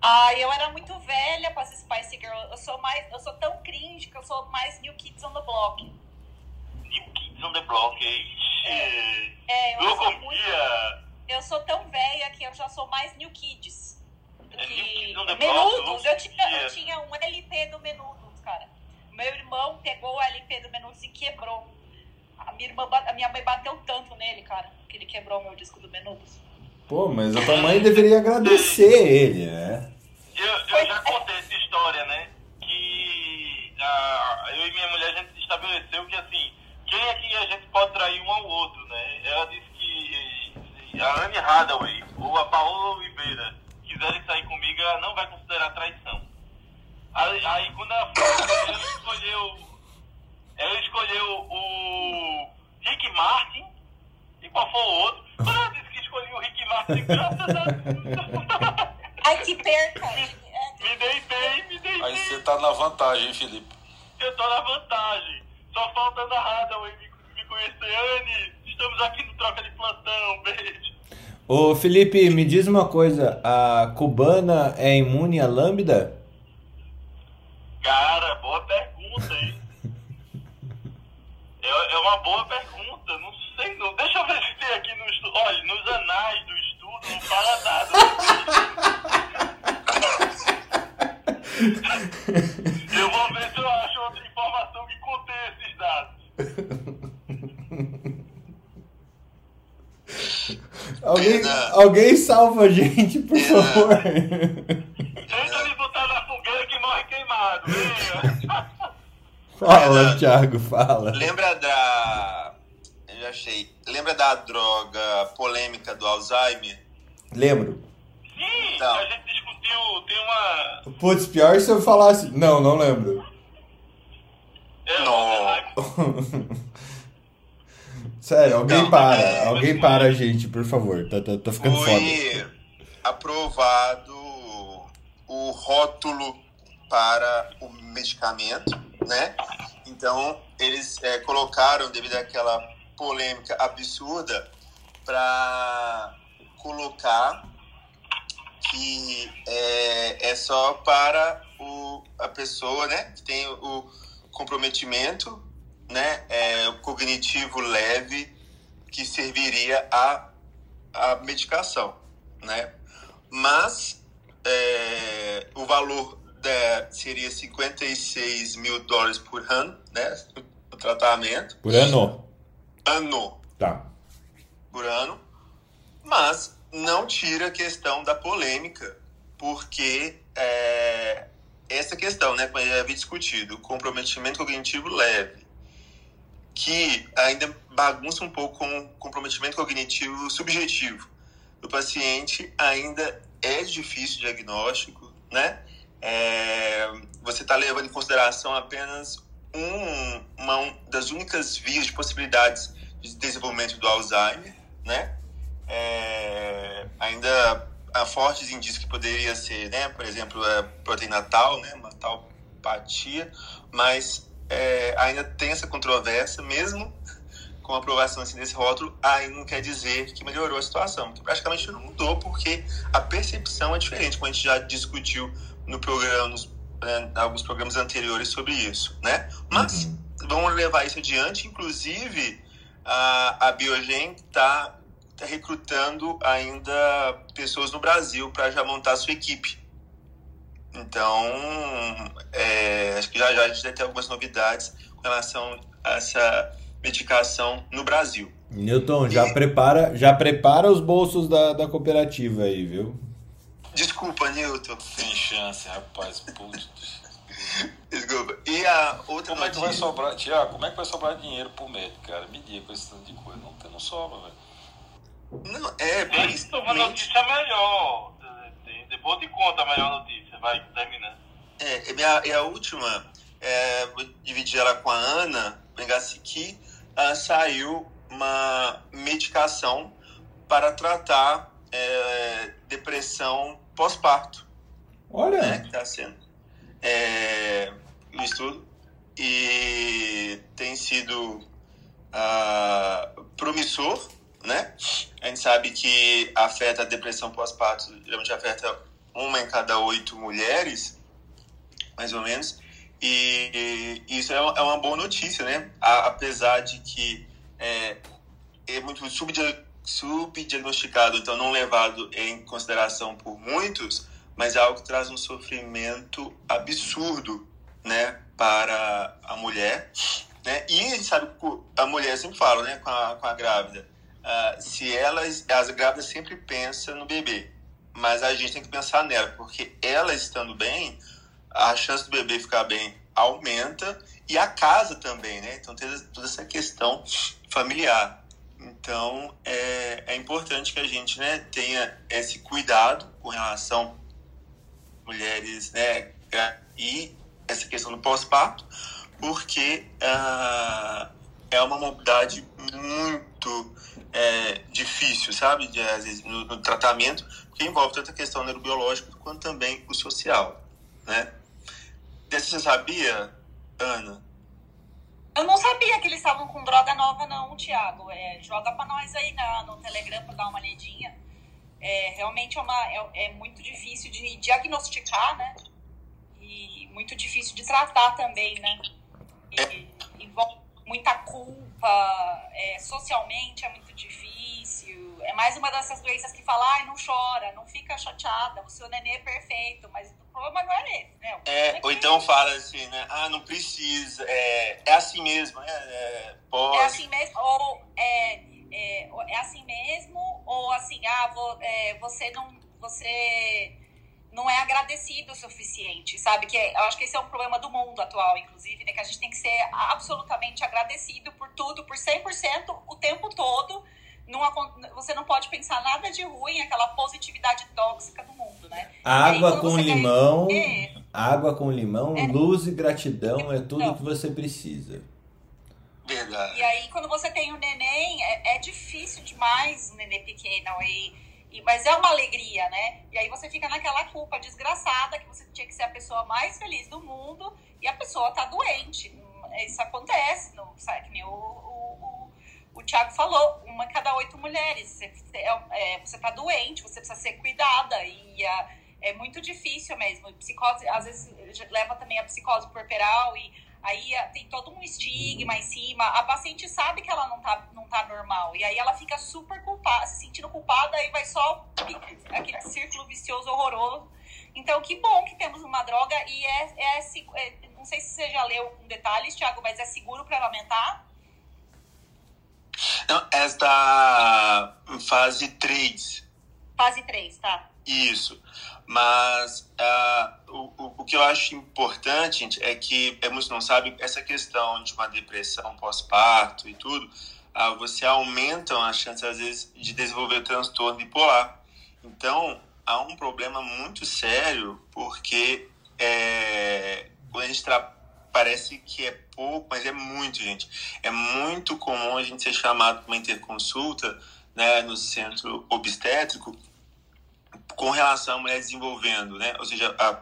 Ah, eu era muito velha para as Spice Girl. Eu sou mais, eu sou tão cringe que eu sou mais New Kids on the Block. New Kids on the Block, ixi. É, é eu, sou muito, eu sou tão velha que eu já sou mais New Kids. É New Kids on the Menudos, eu tinha, eu tinha um LP do Menudos, cara. Meu irmão pegou o LP do Menudos e quebrou. A minha, irmã, a minha mãe bateu tanto nele, cara, que ele quebrou meu disco do Menudos. Pô, mas a tua mãe deveria agradecer ele, né? Eu, eu já contei essa história, né? Que eu e minha mulher, a gente estabeleceu que, assim, quem é que a gente pode trair um ao outro, né? Ela disse que a Anne Hathaway ou a Paola Oliveira quiserem sair comigo, ela não vai considerar traição. Aí, aí quando ela foi, ela escolheu, ela escolheu o Rick Martin e qual foi o outro. Quando ela disse escolhi o Rick Martin, graças a Deus. Ai, que perca. Me, me dei bem, me dei Aí bem. você tá na vantagem, hein, Felipe? Eu tô na vantagem. Só falta a Hathaway me, me conhecer. Anne, estamos aqui no Troca de Plantão. Beijo. Ô, Felipe, me diz uma coisa. A cubana é imune à lambda? Cara, boa pergunta, hein? é, é uma boa pergunta. Não sei, não. Deixa eu ver se tem aqui no estudo. Olha, nos anais do estudo não fala nada. eu vou ver se eu acho outra informação que contenha esses dados. Alguém, alguém salva a gente, por favor. Tenta me botar na fogueira que morre queimado. Fala, Thiago, fala. Lembra da achei. Lembra da droga polêmica do Alzheimer? Lembro. Sim, então. a gente discutiu, tem uma. Putz, pior se eu falasse. Não, não lembro. É, não. Sério, alguém não, para. É, alguém para a gente, por favor. Tá, tá, tá ficando foi foda. aprovado o rótulo para o medicamento, né? Então, eles é, colocaram, devido àquela polêmica absurda para colocar que é, é só para o, a pessoa né, que tem o comprometimento né, é, o cognitivo leve que serviria a, a medicação. Né? Mas é, o valor da, seria 56 mil dólares por ano, né, o tratamento. Por ano? Ano. Tá. Por ano. Mas não tira a questão da polêmica, porque é, essa questão, né, que já havia discutido, o comprometimento cognitivo leve, que ainda bagunça um pouco com o comprometimento cognitivo subjetivo do paciente, ainda é difícil diagnóstico, né? É, você está levando em consideração apenas um, uma das únicas vias de possibilidades de desenvolvimento do Alzheimer, né? É, ainda há fortes indícios que poderia ser, né, por exemplo, a proteína tal, né, uma talpatia, mas é, ainda tem essa controvérsia, mesmo com a aprovação assim, desse rótulo, ainda não quer dizer que melhorou a situação, que praticamente não mudou, porque a percepção é diferente, como a gente já discutiu no programa, nos, né, alguns programas anteriores sobre isso, né? Mas uhum. vamos levar isso adiante, inclusive a, a Biogen está tá recrutando ainda pessoas no Brasil para já montar a sua equipe. Então, é, acho que já já a gente vai ter algumas novidades com relação a essa medicação no Brasil. Newton, já, prepara, já prepara os bolsos da, da cooperativa aí, viu? Desculpa, Newton. Tem chance, rapaz. Putz. Desculpa. E a outra como notícia... é que vai sobrar, Tiago, como é que vai sobrar dinheiro pro médico, cara? Me diga com esse tanto de coisa. Não, não sobra, velho. Não, é, mas... Uma notícia melhor. Depois de conta a melhor notícia. Vai, termina. É, e a, e a última, é, vou dividir ela com a Ana Bengassiki, uh, saiu uma medicação para tratar é, depressão pós-parto. Olha! Né, que está sendo é, no estudo. E tem sido uh, promissor, né? A gente sabe que afeta a depressão pós-parto, geralmente afeta uma em cada oito mulheres, mais ou menos. E, e isso é uma, é uma, boa notícia, né? A, apesar de que é, é muito subdiagnosticado, então não levado em consideração por muitos, mas é algo que traz um sofrimento absurdo, né, para a mulher, né? E a gente sabe que a mulher sempre fala, né, com a, com a grávida, uh, se elas, as grávidas sempre pensam no bebê, mas a gente tem que pensar nela, porque ela estando bem, a chance do bebê ficar bem aumenta e a casa também, né? Então tem toda essa questão familiar. Então é, é importante que a gente né, tenha esse cuidado com relação mulheres, né? E essa questão do pós-parto, porque uh, é uma mobilidade muito é, difícil, sabe? De, às vezes, no, no, tratamento, que envolve tanto a questão neurobiológica quanto também o social, né? Você sabia, Ana? Eu não sabia que eles estavam com droga nova, não, Thiago. É, joga para nós aí na, no Telegram para dar uma lidinha. É, realmente é, uma, é, é, muito difícil de diagnosticar, né? E muito difícil de tratar também, né? E, envolve muita culpa, é, socialmente é muito difícil. É mais uma dessas doenças que fala, ai, não chora, não fica chateada, o seu nenê é perfeito, mas o problema não é esse, né? É, ou então fala assim, né? Ah, não precisa, é, é assim mesmo, né? É, pode. é assim mesmo, ou é, é, é assim mesmo, ou assim, ah, vou, é, você não. Você não é agradecido o suficiente, sabe? Que é, eu acho que esse é um problema do mundo atual, inclusive, né? Que a gente tem que ser absolutamente agradecido por tudo, por 100% o tempo todo. Não, você não pode pensar nada de ruim, aquela positividade tóxica do mundo, né? Água aí, com limão, quer... água com limão, é. luz e gratidão é tudo que você precisa. Verdade. E aí, quando você tem o um neném, é, é, difícil demais o neném pequeno. E, e, mas é uma alegria, né? E aí você fica naquela culpa desgraçada que você tinha que ser a pessoa mais feliz do mundo e a pessoa tá doente. Isso acontece, não, sabe? Que nem o, o, o, o Thiago falou, uma cada oito mulheres. Você, é, é, você tá doente, você precisa ser cuidada. E a, é muito difícil mesmo. Psicose, às vezes, leva também a psicose puerperal e Aí eh, tem todo um estigma em cima. A paciente sabe que ela não tá, não tá normal. E aí ela fica super culpada, se sentindo culpada, e vai só aquele círculo vicioso horroroso. Então, que bom que temos uma droga e é, é, é não sei se você já leu com detalhes, Thiago, mas é seguro para amamentar? Não, esta fase 3. Fase 3, tá. Isso. Mas uh, o, o que eu acho importante gente, é que, é, muitos não sabem, essa questão de uma depressão pós-parto e tudo, uh, você aumenta a chance, às vezes, de desenvolver transtorno bipolar. Então, há um problema muito sério, porque é, quando a gente parece que é pouco, mas é muito, gente. É muito comum a gente ser chamado para uma interconsulta né, no centro obstétrico com relação à mulher desenvolvendo, né? Ou seja, a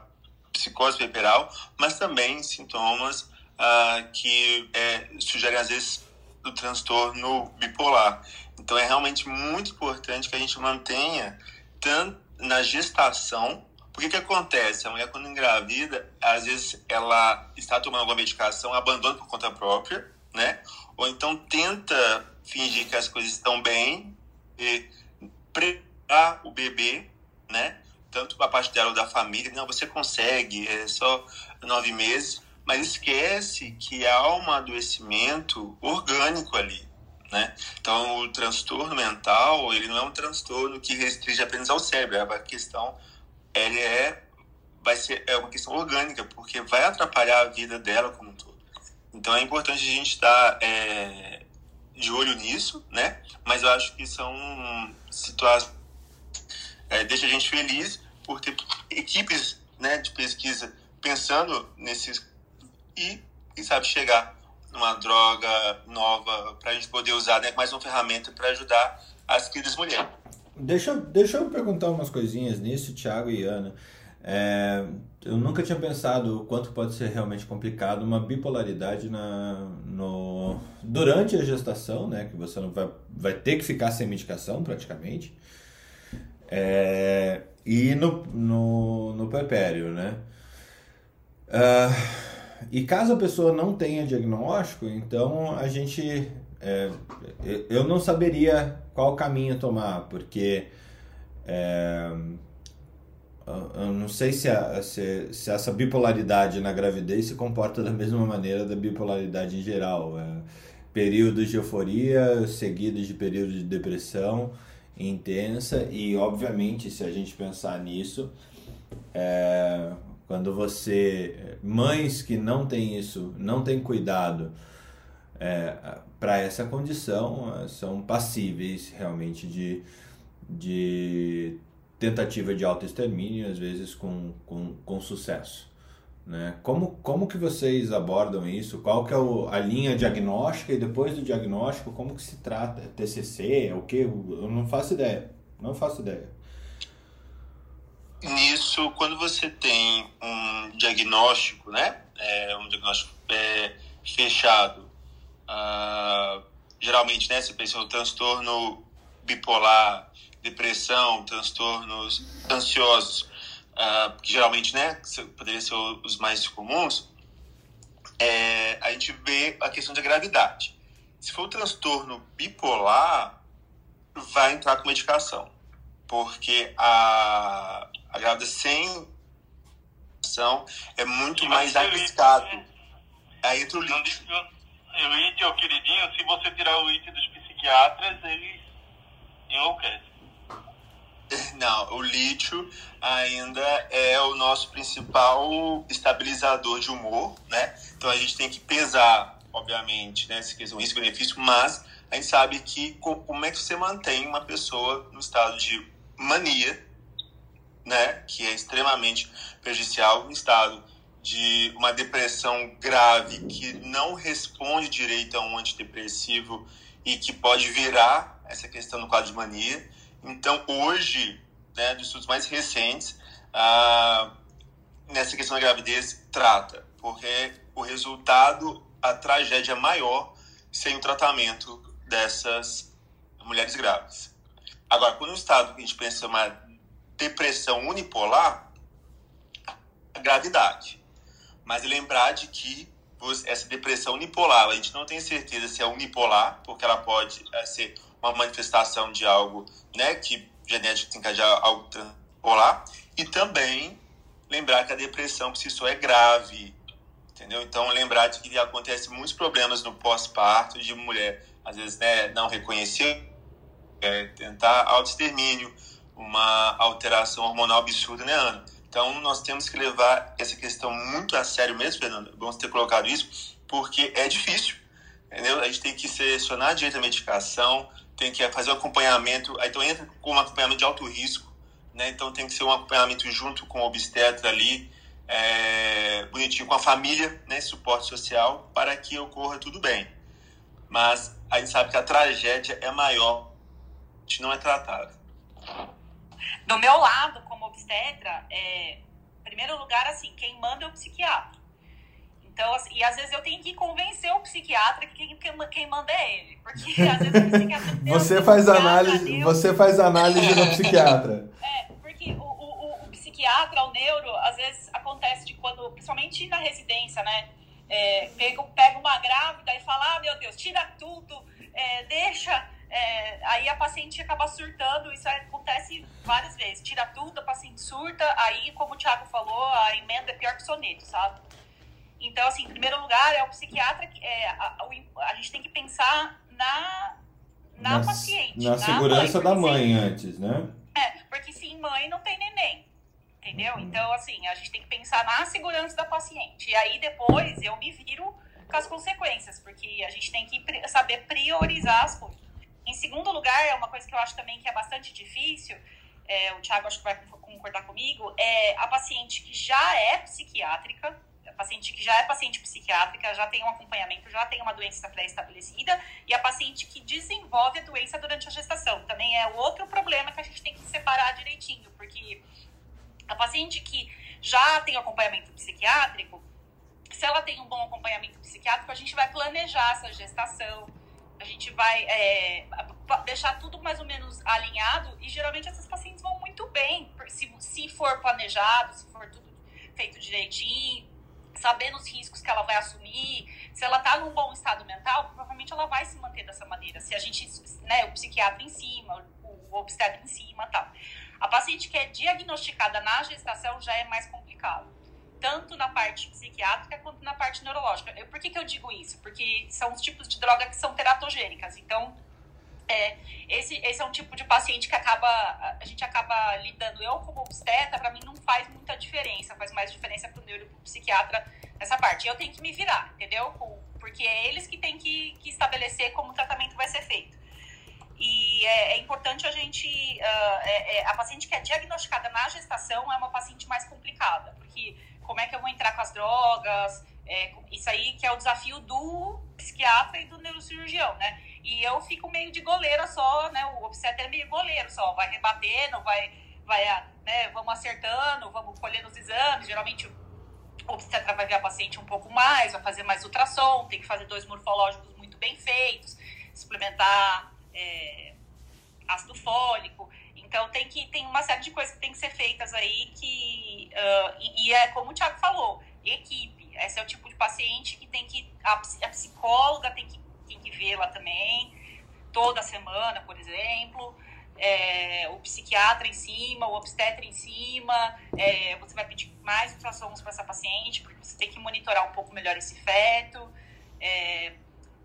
psicose puerperal, mas também sintomas ah, que é, sugerem, às vezes, do transtorno bipolar. Então, é realmente muito importante que a gente mantenha, tanto na gestação, porque que acontece? A mulher, quando engravida, às vezes ela está tomando alguma medicação, abandona por conta própria, né? Ou então tenta fingir que as coisas estão bem e preparar o bebê, né? Tanto a parte dela ou da família, não, você consegue, é só nove meses, mas esquece que há um adoecimento orgânico ali, né? Então, o transtorno mental, ele não é um transtorno que restringe apenas ao cérebro, é uma questão, ele é, vai ser, é uma questão orgânica, porque vai atrapalhar a vida dela como um todo. Então, é importante a gente estar é, de olho nisso, né? Mas eu acho que são situações é, deixa a gente feliz por ter equipes né, de pesquisa pensando nesses e, quem sabe, chegar numa droga nova para a gente poder usar né, mais uma ferramenta para ajudar as queridas mulheres. Deixa, deixa eu perguntar umas coisinhas nisso, Thiago e Ana. É, eu nunca tinha pensado o quanto pode ser realmente complicado uma bipolaridade na, no, durante a gestação, né? Que você não vai, vai ter que ficar sem medicação praticamente. É, e no, no, no puerpério, né? Uh, e caso a pessoa não tenha diagnóstico, então a gente. É, eu não saberia qual caminho tomar, porque. É, eu não sei se, a, se, se, essa bipolaridade na gravidez se comporta da mesma maneira da bipolaridade em geral. É, períodos de euforia seguidos de períodos de depressão intensa e obviamente se a gente pensar nisso é, quando você mães que não têm isso não têm cuidado é, para essa condição são passíveis realmente de, de tentativa de autoextermínio às vezes com, com, com sucesso né? Como, como que vocês abordam isso? Qual que é o, a linha diagnóstica e depois do diagnóstico, como que se trata? TCC? É o que? Eu não faço ideia. Não faço ideia. Nisso, quando você tem um diagnóstico, né? É, um diagnóstico é, fechado, uh, geralmente, né? Você pensa no transtorno bipolar, depressão, transtornos ansiosos uh, que geralmente, né, poderiam ser os mais comuns, é, a gente vê a questão da gravidade. Se for o transtorno bipolar, vai entrar com medicação, porque a, a grávida sem é muito mais arriscado. Né? Aí entra o lítio. O lítio, queridinho, se você tirar o lítio dos psiquiatras, eles enlouquecem. Não, o lítio ainda é o nosso principal estabilizador de humor, né? Então a gente tem que pesar, obviamente, né, esse questão risco-benefício, mas a gente sabe que como é que você mantém uma pessoa no estado de mania, né, que é extremamente prejudicial, no estado de uma depressão grave que não responde direito a um antidepressivo e que pode virar essa questão no quadro de mania então, hoje, né, dos estudos mais recentes, ah, nessa questão da gravidez, trata, porque o resultado, a tragédia é maior sem o tratamento dessas mulheres grávidas. Agora, quando o estado que a gente pensa uma depressão unipolar, a gravidade. Mas lembrar de que essa depressão unipolar, a gente não tem certeza se é unipolar, porque ela pode eh, ser uma manifestação de algo né, que genético que algo transpolar, e também lembrar que a depressão por si só é grave, entendeu? Então, lembrar de que acontece muitos problemas no pós-parto de mulher, às vezes, né, não reconhecer, é, tentar auto-extermínio, uma alteração hormonal absurda, né, Ana? Então, nós temos que levar essa questão muito a sério mesmo, Fernando. Vamos ter colocado isso, porque é difícil, entendeu? A gente tem que selecionar direito a medicação, tem que fazer o acompanhamento, então entra com um acompanhamento de alto risco, né? Então tem que ser um acompanhamento junto com o obstetra ali, é, bonitinho com a família, né? Suporte social para que ocorra tudo bem. Mas a gente sabe que a tragédia é maior, gente não é tratado. Do meu lado, obstetra, é, em primeiro lugar, assim, quem manda é o psiquiatra. Então, assim, e às vezes eu tenho que convencer o psiquiatra que quem, quem manda é ele. Porque às vezes o psiquiatra. você faz análise, você faz análise no psiquiatra. É, porque o, o, o, psiquiatra, o neuro, às vezes acontece de quando, principalmente na residência, né? É, pega, pega uma grávida e fala, ah, meu Deus, tira tudo, é, deixa. É, aí a paciente acaba surtando, isso acontece várias vezes. Tira tudo, a paciente surta, aí, como o Thiago falou, a emenda é pior que soneto, sabe? Então, assim, em primeiro lugar, é o psiquiatra, é, a, a, a gente tem que pensar na, na, na paciente. Na, na segurança mãe, da mãe se, antes, né? É, porque sem mãe não tem neném. Entendeu? Uhum. Então, assim, a gente tem que pensar na segurança da paciente. E aí, depois, eu me viro com as consequências, porque a gente tem que saber priorizar as coisas. Em segundo lugar, é uma coisa que eu acho também que é bastante difícil, é, o Thiago acho que vai concordar comigo, é a paciente que já é psiquiátrica, paciente que já é paciente psiquiátrica, já tem um acompanhamento, já tem uma doença pré-estabelecida, e a paciente que desenvolve a doença durante a gestação. Também é outro problema que a gente tem que separar direitinho, porque a paciente que já tem acompanhamento psiquiátrico, se ela tem um bom acompanhamento psiquiátrico, a gente vai planejar essa gestação, a gente vai é, deixar tudo mais ou menos alinhado, e geralmente essas pacientes vão muito bem, se, se for planejado, se for tudo feito direitinho, sabendo os riscos que ela vai assumir, se ela está num bom estado mental, provavelmente ela vai se manter dessa maneira. Se a gente, né, o psiquiatra em cima, o, obstetra em cima, tal. A paciente que é diagnosticada na gestação já é mais complicado, tanto na parte psiquiátrica quanto na parte neurológica. Eu, por que, que eu digo isso? Porque são os tipos de droga que são teratogênicas. Então, é, esse, esse é um tipo de paciente que acaba a gente acaba lidando. Eu, como obstetra, para mim não faz muita diferença, faz mais diferença para o neuro e para o psiquiatra nessa parte. Eu tenho que me virar, entendeu? Porque é eles que têm que, que estabelecer como o tratamento vai ser feito. E é, é importante a gente. Uh, é, é, a paciente que é diagnosticada na gestação é uma paciente mais complicada, porque como é que eu vou entrar com as drogas? É, isso aí que é o desafio do psiquiatra e do neurocirurgião, né? E eu fico meio de goleira só, né? O obstetra é meio goleiro só, vai rebatendo, vai, vai, né? Vamos acertando, vamos colhendo os exames. Geralmente o obstetra vai ver a paciente um pouco mais, vai fazer mais ultrassom, tem que fazer dois morfológicos muito bem feitos, suplementar é, ácido fólico. Então tem que tem uma série de coisas que tem que ser feitas aí que uh, e, e, é como o Thiago falou, equipe. Esse é o tipo de paciente que tem que a, a psicóloga tem que tem que vê-la também, toda semana, por exemplo. É, o psiquiatra em cima, o obstetra em cima, é, você vai pedir mais ultrassons para essa paciente, porque você tem que monitorar um pouco melhor esse feto. É,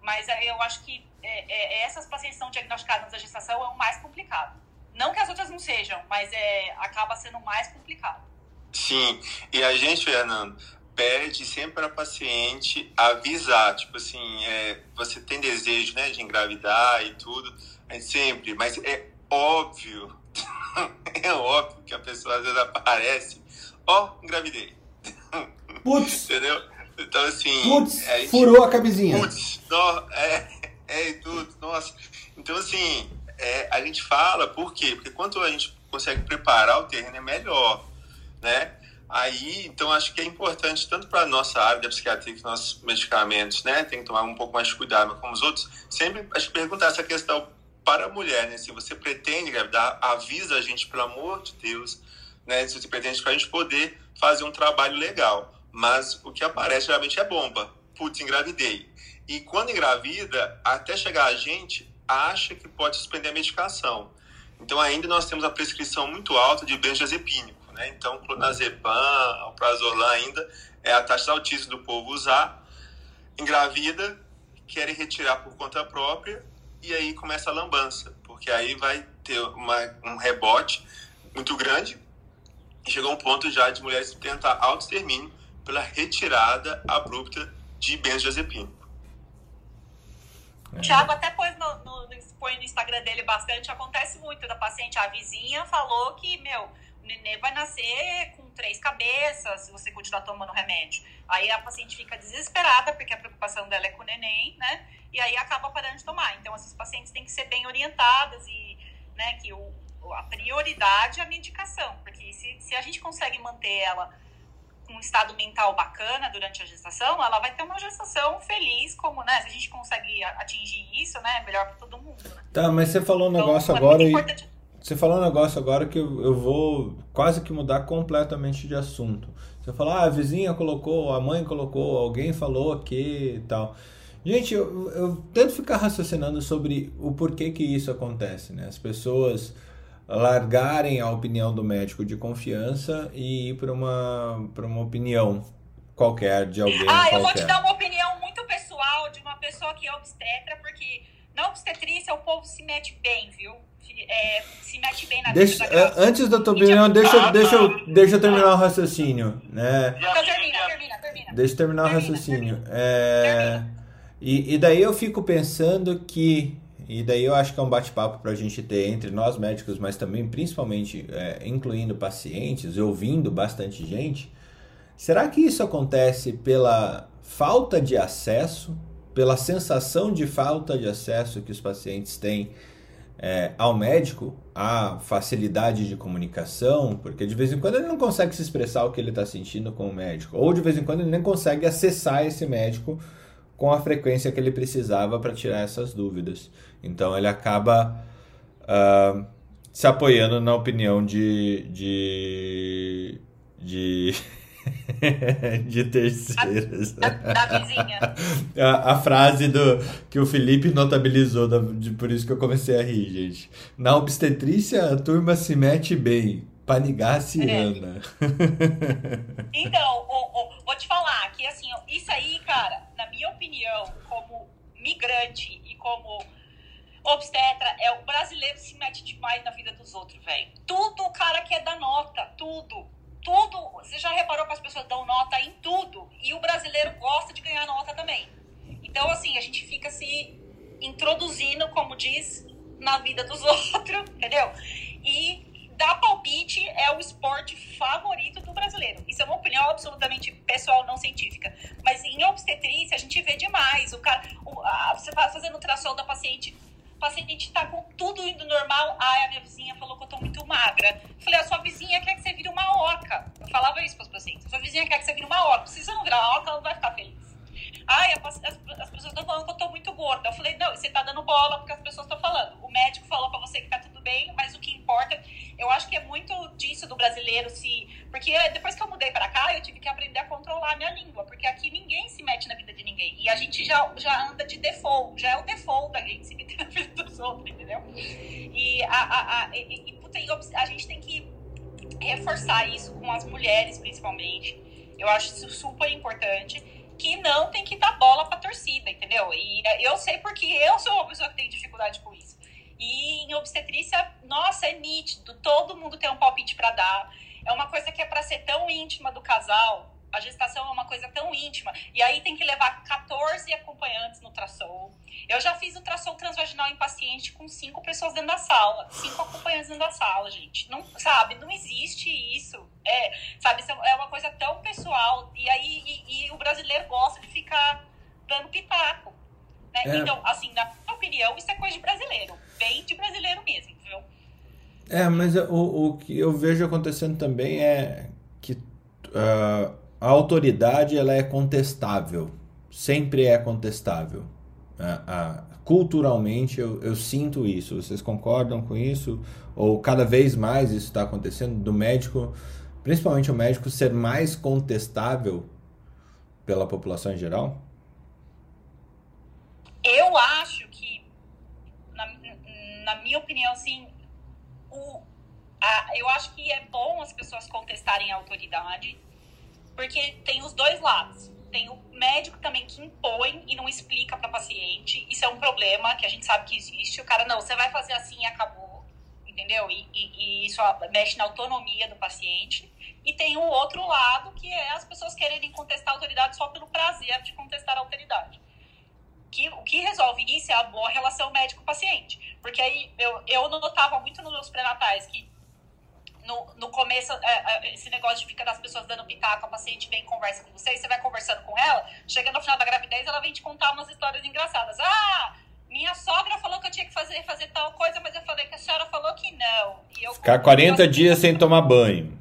mas eu acho que é, é, essas pacientes são diagnosticadas na gestação é o mais complicado. Não que as outras não sejam, mas é, acaba sendo mais complicado. Sim, e a gente, Fernando, pede sempre para a paciente avisar, tipo assim, é, você tem desejo, né, de engravidar e tudo, é sempre, mas é óbvio, é óbvio que a pessoa às vezes aparece, ó, oh, engravidei. Putz! Entendeu? Então, assim. Putz, a gente, furou a camisinha. Putz, é, é tudo, nossa. Então, assim, é, a gente fala, por quê? Porque quanto a gente consegue preparar o terreno é melhor, né? Aí, então, acho que é importante, tanto para a nossa área da psiquiatria, que nossos medicamentos, né, tem que tomar um pouco mais de cuidado, mas como os outros, sempre acho que perguntar essa questão para a mulher, né, se você pretende engravidar, avisa a gente, pelo amor de Deus, né, se você pretende, para a gente poder fazer um trabalho legal. Mas o que aparece geralmente é bomba. Putz, engravidei. E quando engravida, até chegar a gente, acha que pode suspender a medicação. Então, ainda nós temos a prescrição muito alta de benzodiazepínico né? Então, clonazepam, o prazolam ainda é a taxa altíssima do povo usar, engravida, querem retirar por conta própria e aí começa a lambança, porque aí vai ter uma, um rebote muito grande e chegou um ponto já de mulheres tentar auto-extermínio pela retirada abrupta de benzodiazepínico. O Thiago até pôs no, no, põe no Instagram dele bastante, acontece muito da paciente, a vizinha falou que, meu, nenê vai nascer com três cabeças se você continuar tomando remédio. Aí a paciente fica desesperada, porque a preocupação dela é com o neném, né? E aí acaba parando de tomar. Então, essas pacientes têm que ser bem orientadas e, né, que o, A prioridade é a medicação, porque se, se a gente consegue manter ela com um estado mental bacana durante a gestação, ela vai ter uma gestação feliz, como, né? Se a gente consegue atingir isso, né? É melhor para todo mundo, né? Tá, mas você falou um então, negócio então, agora é e... Você falou um negócio agora que eu, eu vou quase que mudar completamente de assunto. Você falou, ah, a vizinha colocou, a mãe colocou, alguém falou aqui e tal. Gente, eu, eu tento ficar raciocinando sobre o porquê que isso acontece, né? As pessoas largarem a opinião do médico de confiança e ir para uma, uma opinião qualquer de alguém. Ah, qualquer. eu vou te dar uma opinião muito pessoal de uma pessoa que é obstetra, porque na obstetrícia o povo se mete bem, viu? É, se mete bem na deixa, vida Antes da tua opinião, deixa, deixa, deixa eu terminar o raciocínio. Né? Então termina, termina, termina. Deixa eu terminar termina, o raciocínio. Termina. É, e, e daí eu fico pensando que e daí eu acho que é um bate-papo para a gente ter entre nós médicos, mas também principalmente é, incluindo pacientes, ouvindo bastante gente. Será que isso acontece pela falta de acesso, pela sensação de falta de acesso que os pacientes têm é, ao médico, à facilidade de comunicação, porque de vez em quando ele não consegue se expressar o que ele está sentindo com o médico, ou de vez em quando ele nem consegue acessar esse médico com a frequência que ele precisava para tirar essas dúvidas. Então ele acaba uh, se apoiando na opinião de. de. de. de terceiras. Da, da vizinha. A, a, frase do que o Felipe notabilizou, da, de, por isso que eu comecei a rir, gente. Na obstetrícia, a turma se mete bem. Panigaciana. É. Então, vou te falar que assim, isso aí, cara, na minha opinião, como migrante e como obstetra, é o brasileiro se mete demais na vida dos outros, velho. Tudo o cara quer dar nota, tudo. Tudo. Você já reparou que as pessoas dão nota em tudo? E o brasileiro gosta de ganhar nota também. Então, assim, a gente fica se introduzindo, como diz, na vida dos outros, entendeu? E dar palpite é o esporte favorito do brasileiro. Isso é uma opinião absolutamente pessoal, não científica. Mas em obstetrícia, a gente vê demais. O cara, o, a, você vai fazendo ultrassom da paciente, o paciente tá com tudo indo normal. Ai, a minha vizinha falou que eu tô muito magra. Eu falei, a sua vizinha quer que você vire uma oca. Eu falava isso para os pacientes. A sua vizinha quer que você vire uma oca. Se você não virar uma oca, ela não vai ficar feliz. Ai, as, as pessoas estão falando que eu tô muito gorda. Eu falei, não, você tá dando bola porque as pessoas estão falando. O médico falou para você que tá tudo bem, mas o que importa, eu acho que é muito disso do brasileiro se. Porque depois que eu mudei para cá, eu tive que aprender a controlar a minha língua, porque aqui ninguém se mete na vida de ninguém. E a gente já, já anda de default, já é o default da gente se meter na vida dos outros, entendeu? E a, a, a, e, e, puta, a gente tem que reforçar isso com as mulheres, principalmente. Eu acho isso super importante que não tem que dar bola pra torcida, entendeu? E é, eu sei porque eu sou uma pessoa que tem dificuldade com isso. E em obstetrícia, nossa, é nítido, todo mundo tem um palpite para dar. É uma coisa que é para ser tão íntima do casal. A gestação é uma coisa tão íntima. E aí tem que levar 14 acompanhantes no ultrassom. Eu já fiz ultrassom transvaginal em paciente com cinco pessoas dentro da sala. Cinco acompanhantes dentro da sala, gente. Não, sabe, não existe isso. É, sabe, é uma coisa tão pessoal. E aí e, e o brasileiro gosta de ficar dando pitaco. Né? É. Então, assim, na minha opinião, isso é coisa de brasileiro. Bem de brasileiro mesmo, viu? É, mas o, o que eu vejo acontecendo também é que uh, a autoridade ela é contestável. Sempre é contestável. Uh, uh, culturalmente eu, eu sinto isso. Vocês concordam com isso? Ou cada vez mais isso está acontecendo do médico, principalmente o médico, ser mais contestável pela população em geral? Eu acho que, na, na minha opinião, sim, o, a, eu acho que é bom as pessoas contestarem a autoridade, porque tem os dois lados. Tem o médico também que impõe e não explica para paciente. Isso é um problema que a gente sabe que existe. O cara, não, você vai fazer assim e acabou. Entendeu? E, e, e isso mexe na autonomia do paciente. E tem o outro lado, que é as pessoas quererem contestar a autoridade só pelo prazer de contestar a autoridade que, o que resolve isso é a boa relação médico-paciente. Porque aí eu, eu notava muito nos meus pré-natais que no, no começo, é, é, esse negócio de ficar das pessoas dando pitaco, a paciente vem e conversa com você, e você vai conversando com ela, chega no final da gravidez, ela vem te contar umas histórias engraçadas. Ah, minha sogra falou que eu tinha que fazer, fazer tal coisa, mas eu falei que a senhora falou que não. E eu, Ficar 40 eu, dias sem tomar banho.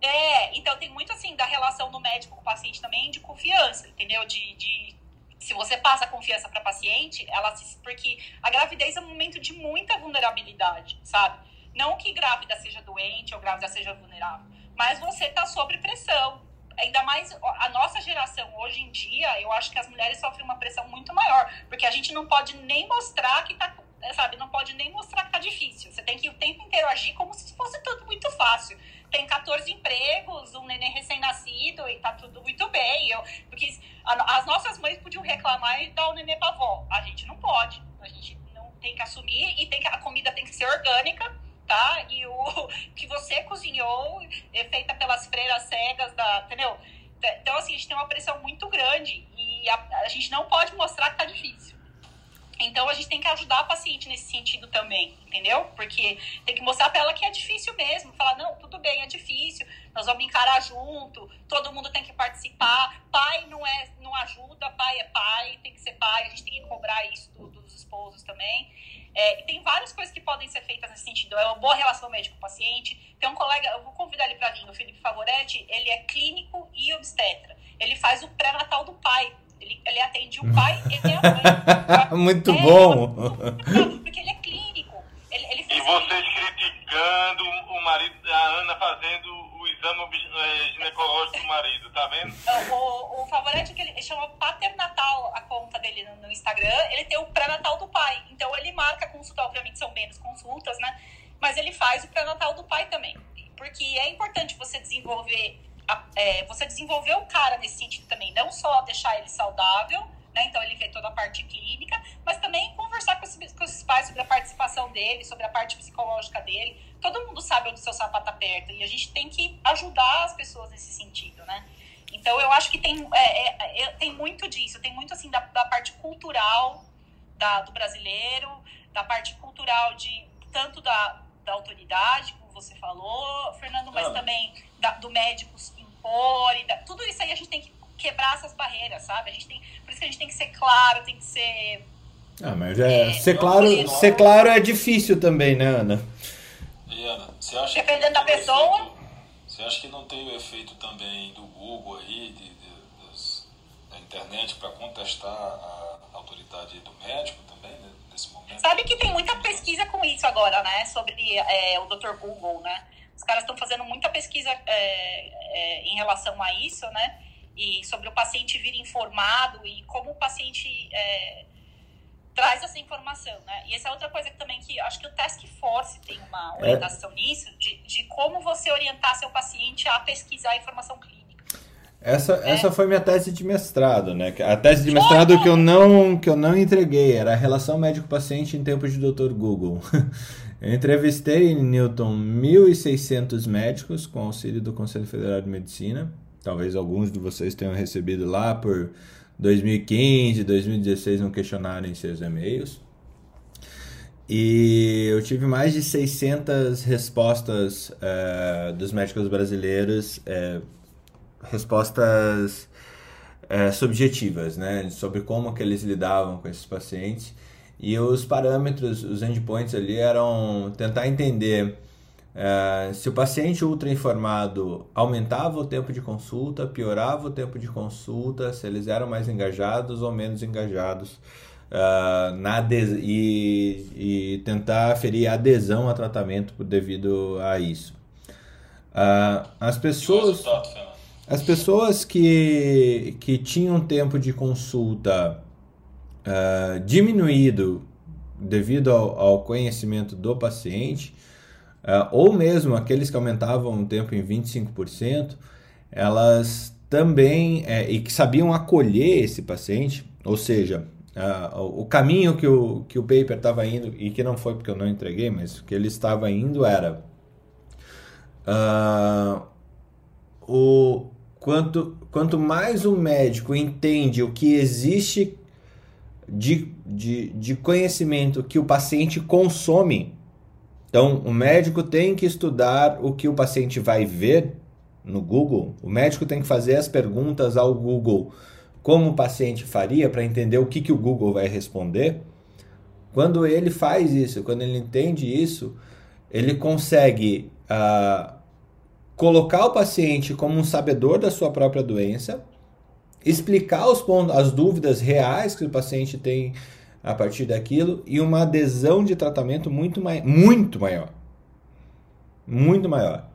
É, então tem muito assim da relação do médico com o paciente também de confiança, entendeu? De, de se você passa confiança para paciente, ela se, porque a gravidez é um momento de muita vulnerabilidade, sabe? Não que grávida seja doente ou grávida seja vulnerável, mas você está sob pressão. Ainda mais a nossa geração hoje em dia, eu acho que as mulheres sofrem uma pressão muito maior, porque a gente não pode nem mostrar que tá, sabe, não pode nem mostrar que tá difícil. Você tem que o tempo inteiro agir como se fosse tudo muito fácil tem 14 empregos, um neném recém-nascido e tá tudo muito bem. Eu, porque as nossas mães podiam reclamar e dar o neném pra avó. A gente não pode. A gente não tem que assumir e tem que, a comida tem que ser orgânica, tá? E o que você cozinhou é feita pelas freiras cegas da. Entendeu? Então, assim, a gente tem uma pressão muito grande e a, a gente não pode mostrar que tá difícil. Então a gente tem que ajudar a paciente nesse sentido também, entendeu? Porque tem que mostrar para ela que é difícil mesmo, falar não, tudo bem, é difícil, nós vamos encarar junto, todo mundo tem que participar. Pai não é, não ajuda, pai é pai, tem que ser pai, a gente tem que cobrar isso do, dos esposos também. É, tem várias coisas que podem ser feitas nesse sentido. É uma boa relação médico-paciente. Tem um colega, eu vou convidar ele para vir, o Felipe Favoretti, ele é clínico e obstetra. Ele faz o pré-natal do pai ele, ele atende o pai e a mãe. muito é, bom. Porque ele é clínico. Ele, ele e vocês criticando o marido da Ana fazendo exame é, ginecológico do marido, tá vendo? O, o favorete que ele chama Paternatal, a conta dele no, no Instagram, ele tem o pré-natal do pai. Então ele marca consulta, obviamente são menos consultas, né? Mas ele faz o pré-natal do pai também. Porque é importante você desenvolver é, você desenvolver o cara nesse sentido também, não só deixar ele saudável, né? Então ele vê toda a parte clínica, mas também conversar com, esses, com pais sobre a participação dele, sobre a parte psicológica dele. Todo mundo sabe onde o seu sapato aperta e a gente tem que ajudar as pessoas nesse sentido, né? Então eu acho que tem, é, é, é tem muito disso, tem muito assim da, da parte cultural da, do brasileiro, da parte cultural de tanto da, da autoridade, como você falou, Fernando, mas ah. também da, do médico impor, da, tudo isso aí a gente tem que quebrar essas barreiras, sabe? A gente tem, por isso que a gente tem que ser claro, tem que ser. Ah, mas é, é ser claro, ser claro é difícil também, né, Ana? E Ana, você acha Dependendo da pessoa. Efeito, você acha que não tem o efeito também do Google aí, de, de, das, da internet, para contestar a autoridade do médico também, né, nesse momento? Sabe que tem muita pesquisa com isso agora, né? Sobre é, o Dr. Google, né? Os caras estão fazendo muita pesquisa é, é, em relação a isso, né? E sobre o paciente vir informado e como o paciente é, traz essa informação, né? E essa é outra coisa que também que acho que o Task Force tem uma é. orientação nisso, de, de como você orientar seu paciente a pesquisar a informação clínica. Essa, é. essa foi minha tese de mestrado, né? A tese de mestrado que eu não que eu não entreguei era a relação médico-paciente em tempos de Dr. Google. Eu entrevistei em Newton 1.600 médicos com auxílio do Conselho Federal de Medicina. Talvez alguns de vocês tenham recebido lá por 2015, 2016 um questionário em seus e-mails. E eu tive mais de 600 respostas uh, dos médicos brasileiros, uh, respostas uh, subjetivas, né, sobre como que eles lidavam com esses pacientes. E os parâmetros, os endpoints ali eram tentar entender uh, se o paciente ultra informado aumentava o tempo de consulta, piorava o tempo de consulta, se eles eram mais engajados ou menos engajados. Uh, na e, e tentar ferir adesão a tratamento devido a isso. Uh, as pessoas, as pessoas que, que tinham tempo de consulta diminuído devido ao, ao, conhecimento do paciente, ou mesmo aqueles que aumentavam o tempo em 25%, elas também, é, e que sabiam acolher esse paciente, ou seja, uh, o caminho que o, que o paper estava indo, e que não foi porque eu não entreguei, mas que ele estava indo era uh, o, quanto, quanto mais o médico entende o que existe de, de, de conhecimento que o paciente consome. Então, o médico tem que estudar o que o paciente vai ver no Google. O médico tem que fazer as perguntas ao Google como o paciente faria para entender o que, que o Google vai responder. Quando ele faz isso, quando ele entende isso, ele consegue uh, colocar o paciente como um sabedor da sua própria doença, explicar os pontos, as dúvidas reais que o paciente tem a partir daquilo e uma adesão de tratamento muito, mai muito maior. Muito maior.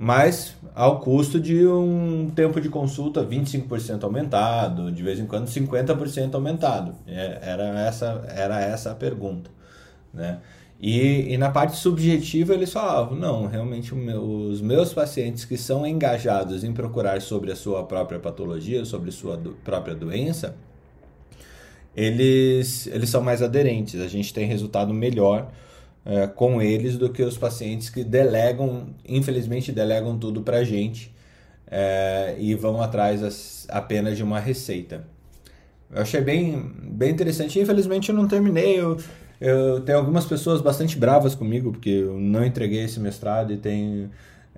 Mas ao custo de um tempo de consulta 25% aumentado, de vez em quando 50% aumentado. É, era, essa, era essa a pergunta. Né? E, e na parte subjetiva eles falavam, não, realmente meu, os meus pacientes que são engajados em procurar sobre a sua própria patologia, sobre sua do, própria doença, eles, eles são mais aderentes, a gente tem resultado melhor é, com eles do que os pacientes que delegam, infelizmente delegam tudo para a gente é, e vão atrás as, apenas de uma receita. Eu achei bem, bem interessante, infelizmente eu não terminei, eu, eu tenho algumas pessoas bastante bravas comigo, porque eu não entreguei esse mestrado e tem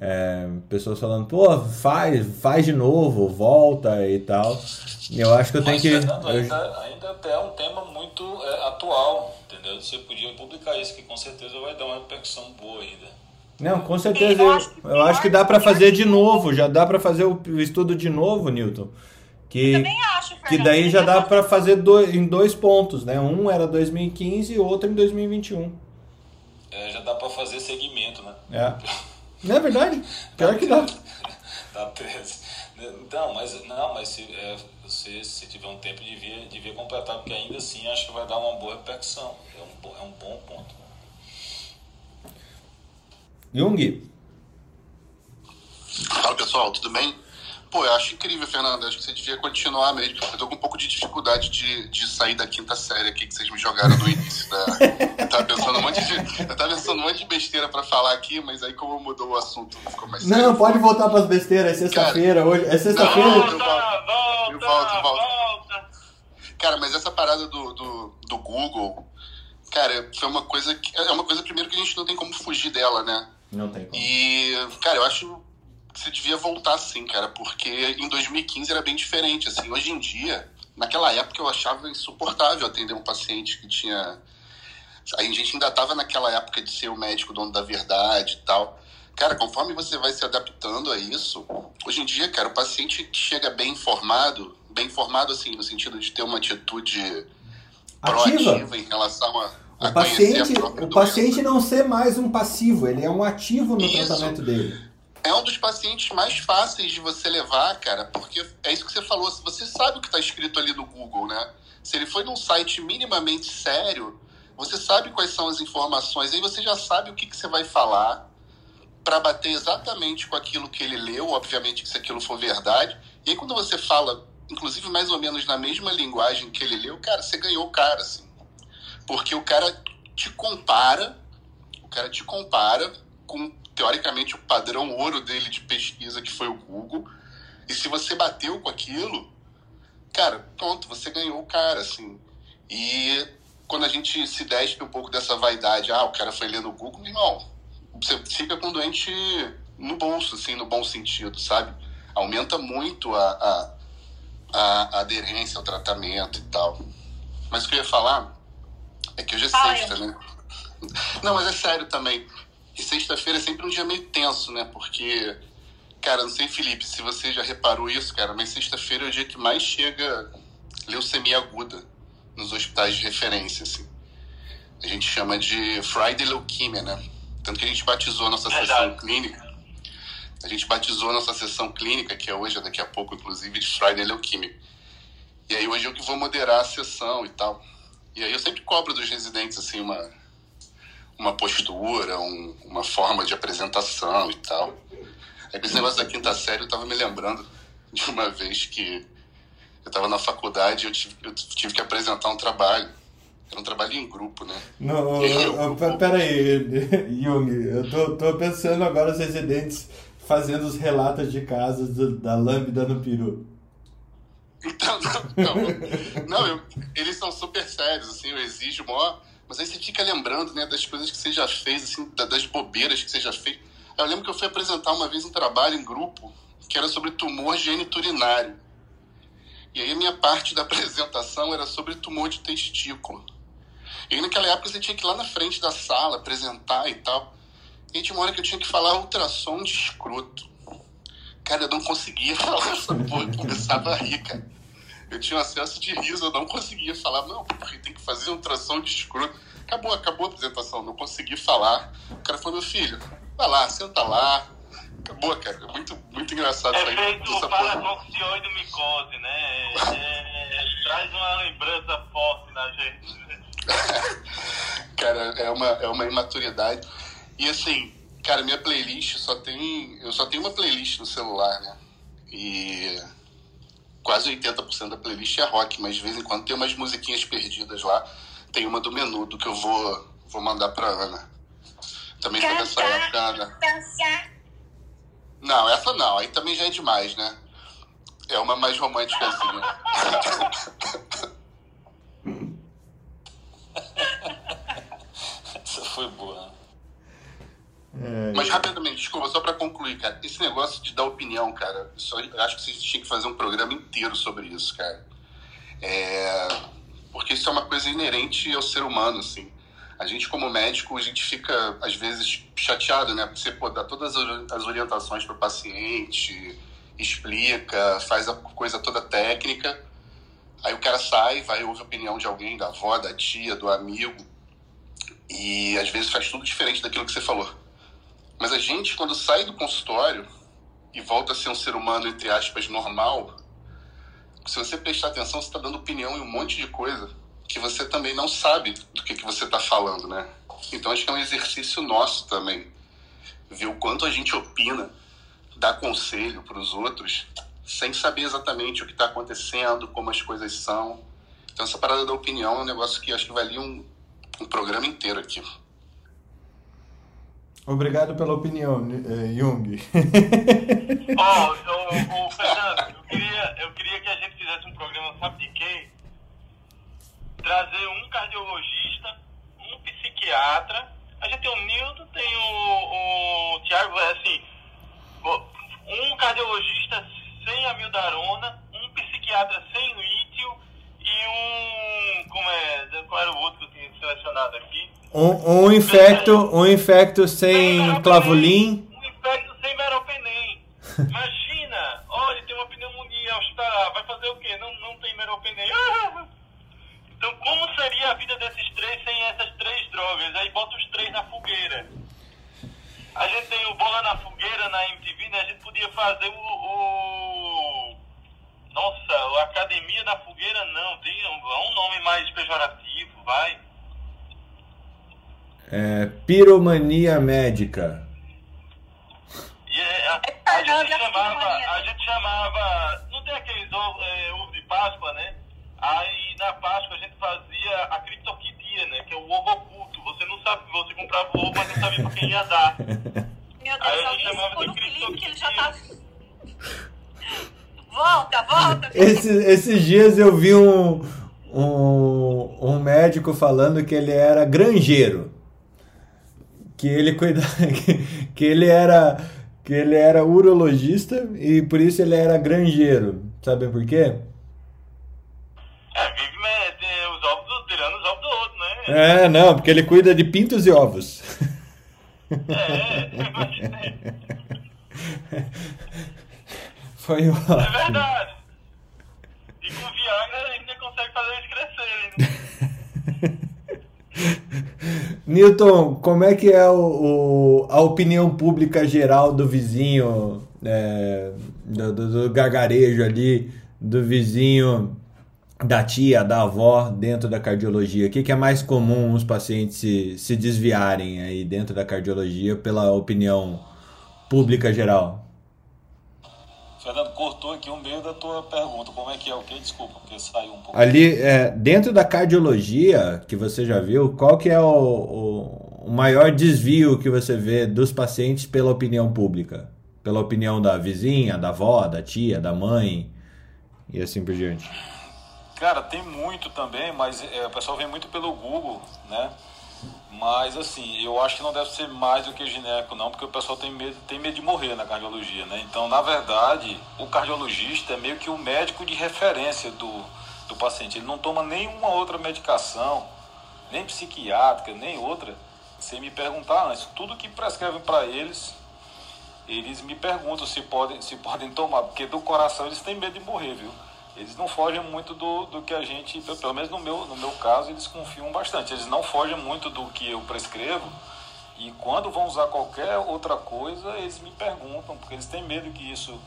é, pessoas falando, pô, faz, faz de novo, volta e tal. Eu acho que eu tenho Mas, que. Fernando, eu... ainda, ainda é um tema muito é, atual, entendeu? Você podia publicar isso, que com certeza vai dar uma repercussão boa ainda. Não, com certeza. Eu, eu acho que dá para fazer de novo, já dá para fazer o estudo de novo, Newton. Que, eu também acho, Fernando. Que daí já dá para fazer dois, em dois pontos, né? Um era 2015 e outro em 2021. É, já dá para fazer segmento, né? É. Não é verdade? Pior que dá. Dá 13. Não, mas, não, mas se, é, você, se tiver um tempo, devia, devia completar, porque ainda assim acho que vai dar uma boa repercussão. É um, é um bom ponto. Jung. Fala pessoal, tudo bem? Pô, eu acho incrível, Fernando. Acho que você devia continuar mesmo. Eu tô com um pouco de dificuldade de, de sair da quinta série aqui que vocês me jogaram no início da. Eu tava pensando um monte de, eu tava pensando um monte de besteira pra falar aqui, mas aí como mudou o assunto, ficou mais sério. Não, pode voltar pras besteiras. É sexta-feira hoje. É sexta-feira. Volta, volta, Eu volto, eu volto. volta. Cara, mas essa parada do, do, do Google, cara, foi uma coisa que. É uma coisa, primeiro, que a gente não tem como fugir dela, né? Não tem como. E, cara, eu acho você devia voltar sim, cara, porque em 2015 era bem diferente, assim. Hoje em dia, naquela época eu achava insuportável atender um paciente que tinha... A gente ainda tava naquela época de ser o médico dono da verdade e tal. Cara, conforme você vai se adaptando a isso, hoje em dia, cara, o paciente chega bem informado, bem informado assim, no sentido de ter uma atitude Ativa. proativa em relação a, a O paciente, a o paciente não ser mais um passivo, ele é um ativo no Isso. tratamento dele. É um dos pacientes mais fáceis de você levar, cara, porque é isso que você falou. Se você sabe o que está escrito ali no Google, né? Se ele foi num site minimamente sério, você sabe quais são as informações, aí você já sabe o que, que você vai falar para bater exatamente com aquilo que ele leu, obviamente que se aquilo for verdade. E aí quando você fala, inclusive mais ou menos na mesma linguagem que ele leu, cara, você ganhou o cara, assim. Porque o cara te compara, o cara te compara com teoricamente o padrão ouro dele de pesquisa que foi o Google. E se você bateu com aquilo, cara, pronto, você ganhou o cara, assim. E quando a gente se despe um pouco dessa vaidade, ah, o cara foi ler no Google, meu irmão, você fica com o doente no bolso, assim, no bom sentido, sabe? Aumenta muito a, a, a aderência ao tratamento e tal. Mas o que eu ia falar é que hoje é sexta, né? Não, mas é sério também. E sexta-feira é sempre um dia meio tenso, né? Porque, cara, não sei, Felipe, se você já reparou isso, cara, mas sexta-feira é o dia que mais chega leucemia aguda nos hospitais de referência, assim. A gente chama de Friday Leukemia, né? Tanto que a gente batizou a nossa Verdade. sessão clínica. A gente batizou a nossa sessão clínica, que é hoje, daqui a pouco, inclusive, de Friday Leukemia. E aí hoje eu que vou moderar a sessão e tal. E aí eu sempre cobro dos residentes, assim, uma, uma postura, um- uma forma de apresentação e tal. Esse negócio da quinta série, eu tava me lembrando de uma vez que eu tava na faculdade e eu tive, eu tive que apresentar um trabalho. Era um trabalho em grupo, né? Não, eu, eu, pe- pera aí, Jung, eu tô, tô pensando agora os residentes fazendo os relatos de casos do- da lambda no peru. Então, não, não, não, eu- eles são super sérios, assim, eu exijo maior, mas aí você fica lembrando, né, das coisas que você já fez, assim, da- das bobeiras que você já fez. Eu lembro que eu fui apresentar uma vez um trabalho em grupo que era sobre tumor geniturinário. E aí a minha parte da apresentação era sobre tumor de testículo. E aí, naquela época você tinha que ir lá na frente da sala, apresentar e tal. E tinha uma hora que eu tinha que falar ultrassom de escroto. Cara, eu não conseguia falar essa porra, começava a rir, cara. Eu tinha um acesso de riso, eu não conseguia falar, não, porque tem que fazer ultrassom de escroto. Acabou, acabou a apresentação, não consegui falar. O cara falou, meu filho, vai lá, senta lá. Acabou, cara. É muito, muito engraçado É isso aí. feito Essa para porra. micose, né? É- é- traz uma lembrança forte na gente. né? Cara, é uma, é uma imaturidade. E assim, cara, minha playlist só tem. Eu só tenho uma playlist no celular, né? E quase 80% da playlist é rock, mas de vez em quando tem umas musiquinhas perdidas lá. Tem uma do menudo que eu vou, vou mandar pra Ana. Também foi dessa época, Ana. Não, essa não, aí também já é demais, né? É uma mais romântica assim. Essa foi boa. Mas rapidamente, desculpa, só pra concluir, cara. Esse negócio de dar opinião, cara, só, acho que vocês tinham que fazer um programa inteiro sobre isso, cara. É, porque isso é uma coisa inerente ao ser humano, assim. A gente, como médico, a gente fica, às vezes, chateado, né? Você dá todas as orientações pro paciente, explica, faz a coisa toda técnica. Aí o cara sai, vai ouvir a opinião de alguém, da avó, da tia, do amigo. E às vezes faz tudo diferente daquilo que você falou. Mas a gente, quando sai do consultório e volta a ser um ser humano, entre aspas, normal, se você prestar atenção, você está dando opinião em um monte de coisa que você também não sabe do que, que você está falando, né? Então acho que é um exercício nosso também. Ver o quanto a gente opina, dá conselho para os outros, sem saber exatamente o que está acontecendo, como as coisas são. Então essa parada da opinião é um negócio que acho que valia um, um programa inteiro aqui. Obrigado pela opinião, eh, Jung. Ó, ô, ô, Fernando, eu queria, eu queria que a gente fizesse um programa, sabe de quê? Trazer um cardiologista, um psiquiatra. A gente tem o Nilton, tem o, o é assim, um cardiologista sem amildarona, um psiquiatra sem lítio e um. Como é? Qual era o outro que eu tinha selecionado aqui? Um, um infecto, um infecto sem clavulin. Um infecto sem meropenem. Imagina, olha, tem uma pneumonia hospitalar, vai fazer o quê? Não, não tem meropenem. Ah! Então, como seria a vida desses três sem essas três drogas? Aí bota os três na fogueira. A gente tem o Bola na Fogueira na MTV, né? A gente podia fazer o. o- Nossa, o Academia na Fogueira não, tem um, um nome mais pejorativo, vai. É, piromania médica. É, a, a, Fernanda gente chamava, a gente chamava, não tem aqueles ovos, é, ovos de Páscoa, né? Aí na Páscoa a gente fazia a criptoquidia, né? Que é o ovo oculto. Você não sabe, você comprava o ovo, mas não sabia pra quem ia dar. Meu Aí Deus, chamava de ele já tá. Volta, volta. Esses, esses dias eu vi um, um, um médico falando que ele era granjeiro. Que ele cuidava. Que, que ele era. Que ele era urologista e por isso ele era granjeiro. Sabe por quê? É, vive né, os ovos, do- tirando os ovos do outro, né? É, não, porque ele cuida de pintos e ovos. É, imagina. Foi o. É verdade. E com Viagra ainda consegue fazer eles crescerem. né? Newton, como é que é o, o- a opinião pública geral do vizinho, é, do, do- do gargarejo ali, do vizinho, da tia, da avó, dentro da cardiologia? O que, que é mais comum os pacientes se, se desviarem aí dentro da cardiologia pela opinião pública geral? Fernando, cortou aqui o meio da tua pergunta. Como é que é o quê? Desculpa, porque saiu um pouco. Ali, é, dentro da cardiologia, que você já viu, qual que é o, o, o maior desvio que você vê dos pacientes pela opinião pública? Pela opinião da vizinha, da avó, da tia, da mãe e assim por diante. Cara, tem muito também, mas é, o pessoal vem muito pelo Google, né? Mas assim, eu acho que não deve ser mais do que gineco, não, porque o pessoal tem medo, tem medo de morrer na cardiologia, né? Então, na verdade, o cardiologista é meio que o médico de referência do, do paciente. Ele não toma nenhuma outra medicação nem psiquiátrica, nem outra, sem me perguntar antes. Tudo que prescrevem para eles, eles me perguntam se podem, se podem tomar, porque do coração eles têm medo de morrer, viu? Eles não fogem muito do, do que a gente, pelo menos no meu, no meu caso, eles confiam bastante. Eles não fogem muito do que eu prescrevo. E quando vão usar qualquer outra coisa, eles me perguntam, porque eles têm medo que isso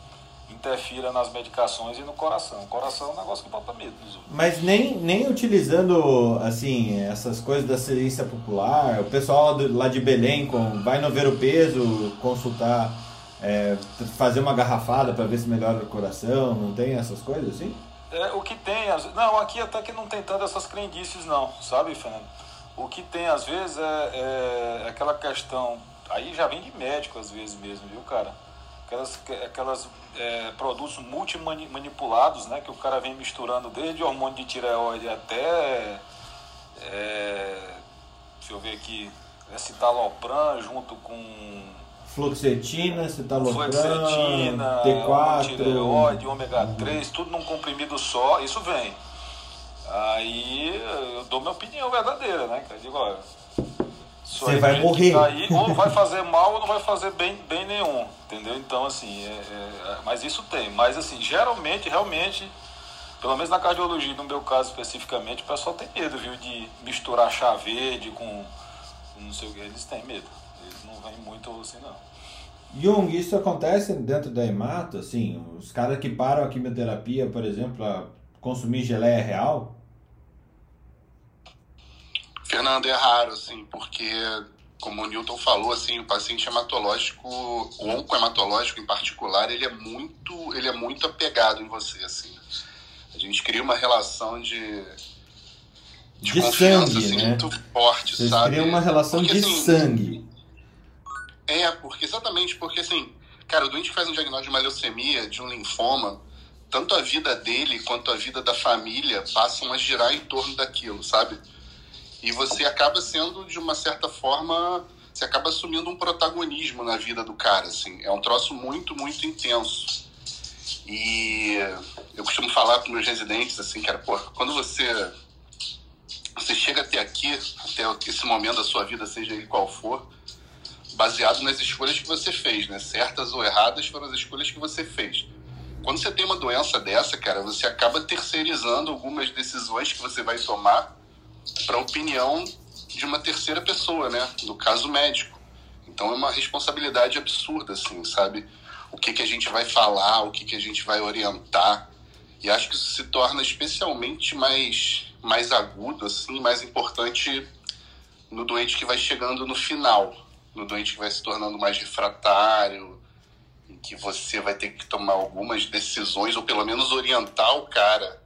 interfira nas medicações e no coração. O coração é um negócio que bota medo. Mas nem, nem utilizando assim essas coisas da ciência popular, o pessoal lá de Belém com, vai no ver o peso, consultar, é, fazer uma garrafada para ver se melhora o coração, não tem essas coisas assim? É, o que tem, não, aqui até que não tem tanto essas crendices não, sabe, Fernando? O que tem às vezes é, é aquela questão, aí já vem de médico às vezes mesmo, viu, cara? aquelas, aquelas é, produtos multimanipulados, né? Que o cara vem misturando desde hormônio de tireoide até. É, deixa eu ver aqui. Citalopram junto com. Fluoxetina, citalopram, Fluoxetina, T4, tireoide, ômega 3, tudo num comprimido só, isso vem. Aí eu dou minha opinião verdadeira, né? Eu digo, olha, você vai morrer. Tá aí, ou vai fazer mal ou não vai fazer bem, bem nenhum, entendeu? Então, assim, é, é, mas isso tem. Mas, assim, geralmente, realmente, pelo menos na cardiologia, no meu caso especificamente, o pessoal tem medo, viu, de misturar chá verde com, não sei o que, eles têm medo. Vêm muito assim, não. Jung, isso acontece dentro da hemato, assim, os caras que param a quimioterapia, por exemplo, a consumir geleia real, Fernando, é raro, assim, porque, como o Newton falou, assim, o paciente hematológico, o oncohematológico em particular, ele é muito, ele é muito apegado em você, assim. A gente cria uma relação de, de, de sangue, assim, né? muito forte, Vocês sabe? Cria uma relação porque, de assim, sangue. É, porque exatamente, porque assim, cara, o doente faz um diagnóstico de uma leucemia, de um linfoma, tanto a vida dele quanto a vida da família passam a girar em torno daquilo, sabe? E você acaba sendo, de uma certa forma, você acaba assumindo um protagonismo na vida do cara, assim. É um troço muito, muito intenso. E eu costumo falar para meus residentes, assim, cara, pô, quando você você chega até aqui, até esse momento da sua vida, seja ele qual for, baseado nas escolhas que você fez, né? Certas ou erradas foram as escolhas que você fez. Quando você tem uma doença dessa, cara, você acaba terceirizando algumas decisões que você vai tomar para a opinião de uma terceira pessoa, né? No caso médico. Então é uma responsabilidade absurda, assim, sabe? O que, que a gente vai falar, o que, que a gente vai orientar. E acho que isso se torna especialmente mais, mais agudo, assim, mais importante no doente que vai chegando no final, no doente que vai se tornando mais refratário, em que você vai ter que tomar algumas decisões, ou pelo menos orientar o cara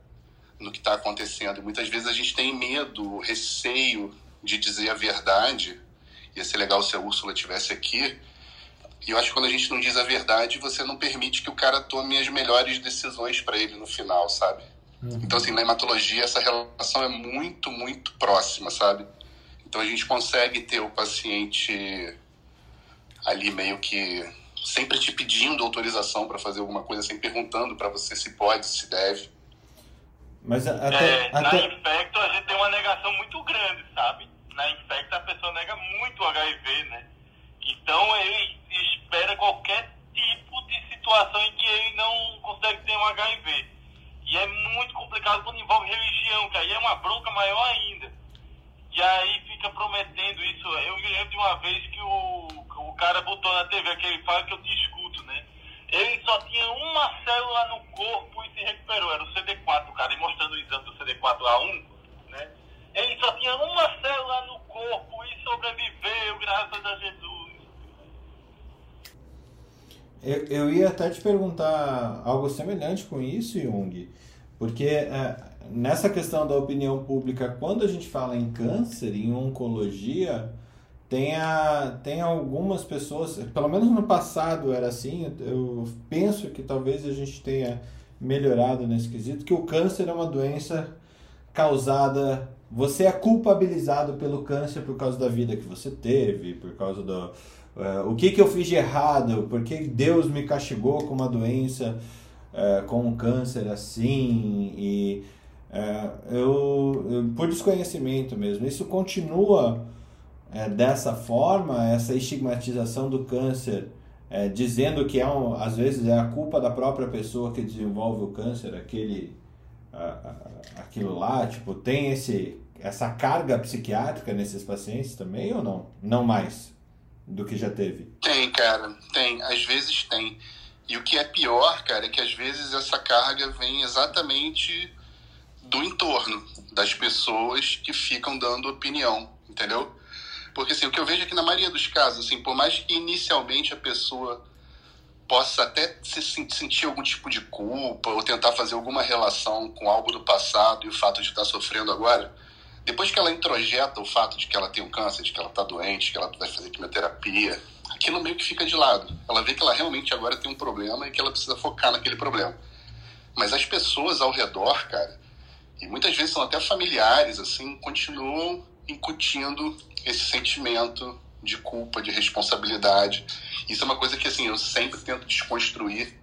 no que está acontecendo. E muitas vezes a gente tem medo, receio de dizer a verdade. Ia ser legal se a Úrsula tivesse aqui. E eu acho que quando a gente não diz a verdade, você não permite que o cara tome as melhores decisões para ele no final, sabe? Uhum. Então, assim, na hematologia, essa relação é muito, muito próxima, sabe? Então, a gente consegue ter o paciente ali meio que sempre te pedindo autorização para fazer alguma coisa, sempre perguntando para você se pode, se deve. Mas até, é, até... Na infecto a gente tem uma negação muito grande, sabe? Na infecto a pessoa nega muito o HIV, né? Então ele espera qualquer tipo de situação em que ele não consegue ter um HIV. E é muito complicado quando envolve religião, que aí é uma bronca maior ainda. E aí fica prometendo isso. Eu me lembro de uma vez que o, o cara botou na TV aquele fala que eu discuto, né? ele só tinha uma célula no corpo e se recuperou. Era o CD4, cara, e mostrando o exame do CD4A1, né? Ele só tinha uma célula no corpo e sobreviveu, graças a Jesus. Eu, eu ia até te perguntar algo semelhante com isso, Jung, porque é, nessa questão da opinião pública, quando a gente fala em câncer, em oncologia, tem, a, tem algumas pessoas, pelo menos no passado era assim, eu penso que talvez a gente tenha melhorado nesse quesito, que o câncer é uma doença causada, você é culpabilizado pelo câncer por causa da vida que você teve, por causa do... Uh, o que, que eu fiz de errado, por que Deus me castigou com uma doença, uh, com um câncer assim, e... É, eu, por desconhecimento mesmo, isso continua é, dessa forma, essa estigmatização do câncer, é, dizendo que é um, às vezes é a culpa da própria pessoa que desenvolve o câncer, aquele, a, a, aquilo lá, tipo, tem esse, essa carga psiquiátrica nesses pacientes também ou não? Não mais do que já teve? Tem, cara, tem. Às vezes tem. E o que é pior, cara, é que às vezes essa carga vem exatamente do entorno, das pessoas que ficam dando opinião, entendeu? Porque assim, o que eu vejo aqui na maioria dos casos, assim, por mais que inicialmente a pessoa possa até se sentir algum tipo de culpa ou tentar fazer alguma relação com algo do passado e o fato de estar sofrendo agora, depois que ela introjeta o fato de que ela tem um câncer, de que ela está doente, que ela vai fazer quimioterapia, aquilo meio que fica de lado. Ela vê que ela realmente agora tem um problema e que ela precisa focar naquele problema. Mas as pessoas ao redor, cara, e muitas vezes são até familiares, assim, continuam incutindo esse sentimento de culpa, de responsabilidade. Isso é uma coisa que, assim, eu sempre tento desconstruir.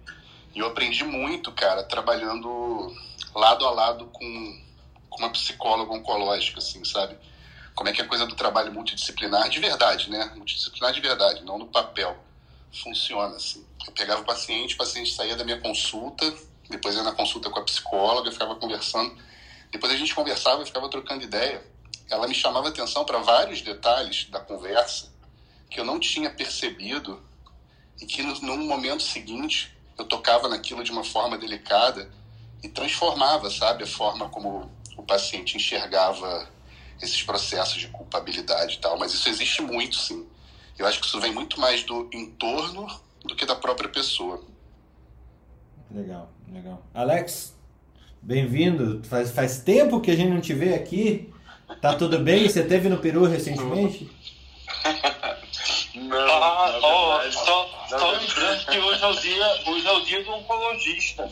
E eu aprendi muito, cara, trabalhando lado a lado com, com uma psicóloga oncológica, assim, sabe? Como é que a coisa do trabalho multidisciplinar de verdade, né? Multidisciplinar de verdade, não no papel. Funciona, assim. Eu pegava o paciente, o paciente saía da minha consulta, depois ia na consulta com a psicóloga, ficava conversando depois a gente conversava e ficava trocando ideia. Ela me chamava atenção para vários detalhes da conversa que eu não tinha percebido e que no, momento seguinte eu tocava naquilo de uma forma delicada e transformava, sabe, a forma como o paciente enxergava esses processos de culpabilidade e tal. Mas isso existe muito, sim. Eu acho que isso vem muito mais do entorno do que da própria pessoa. Legal, legal. Alex, Bem-vindo. Faz, faz tempo que a gente não te vê aqui. Tá tudo bem? Você teve no Peru recentemente? Não, ah, ó, só, só lembrando que hoje é, o dia, hoje é o dia do oncologista.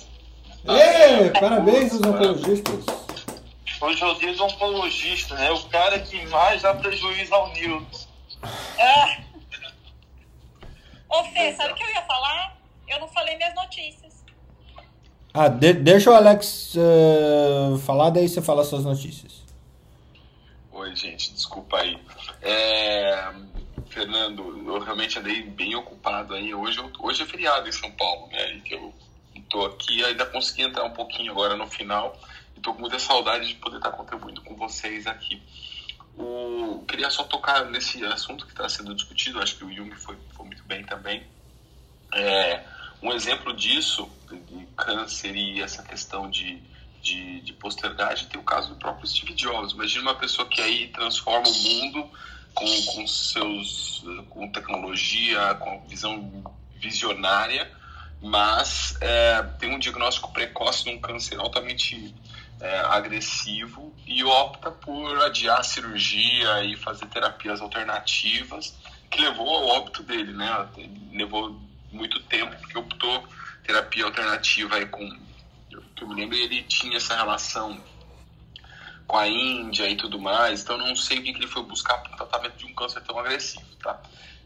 Ê, parabéns aos oncologistas. Hoje é o dia do oncologista, né? O cara que mais dá prejuízo ao Nilton. Ah. Ô Fê, sabe o que eu ia falar? Eu não falei minhas notícias. Ah, de, deixa o Alex uh, falar, daí você fala suas notícias. Oi, gente, desculpa aí. É, Fernando, eu realmente andei bem ocupado aí. Hoje, hoje é feriado em São Paulo, né? E eu estou aqui, ainda consegui entrar um pouquinho agora no final. E estou com muita saudade de poder estar contribuindo com vocês aqui. O, queria só tocar nesse assunto que está sendo discutido, acho que o Jung foi, foi muito bem também. É, um exemplo disso, de câncer e essa questão de, de, de postergagem, tem o caso do próprio Steve Jobs. Imagina uma pessoa que aí transforma o mundo com, com seus com tecnologia, com visão visionária, mas é, tem um diagnóstico precoce de um câncer altamente é, agressivo e opta por adiar a cirurgia e fazer terapias alternativas, que levou ao óbito dele, né? Levou muito tempo, porque optou terapia alternativa aí com. Que eu me lembro, ele tinha essa relação com a Índia e tudo mais, então não sei o que ele foi buscar para o tratamento de um câncer tão agressivo, tá?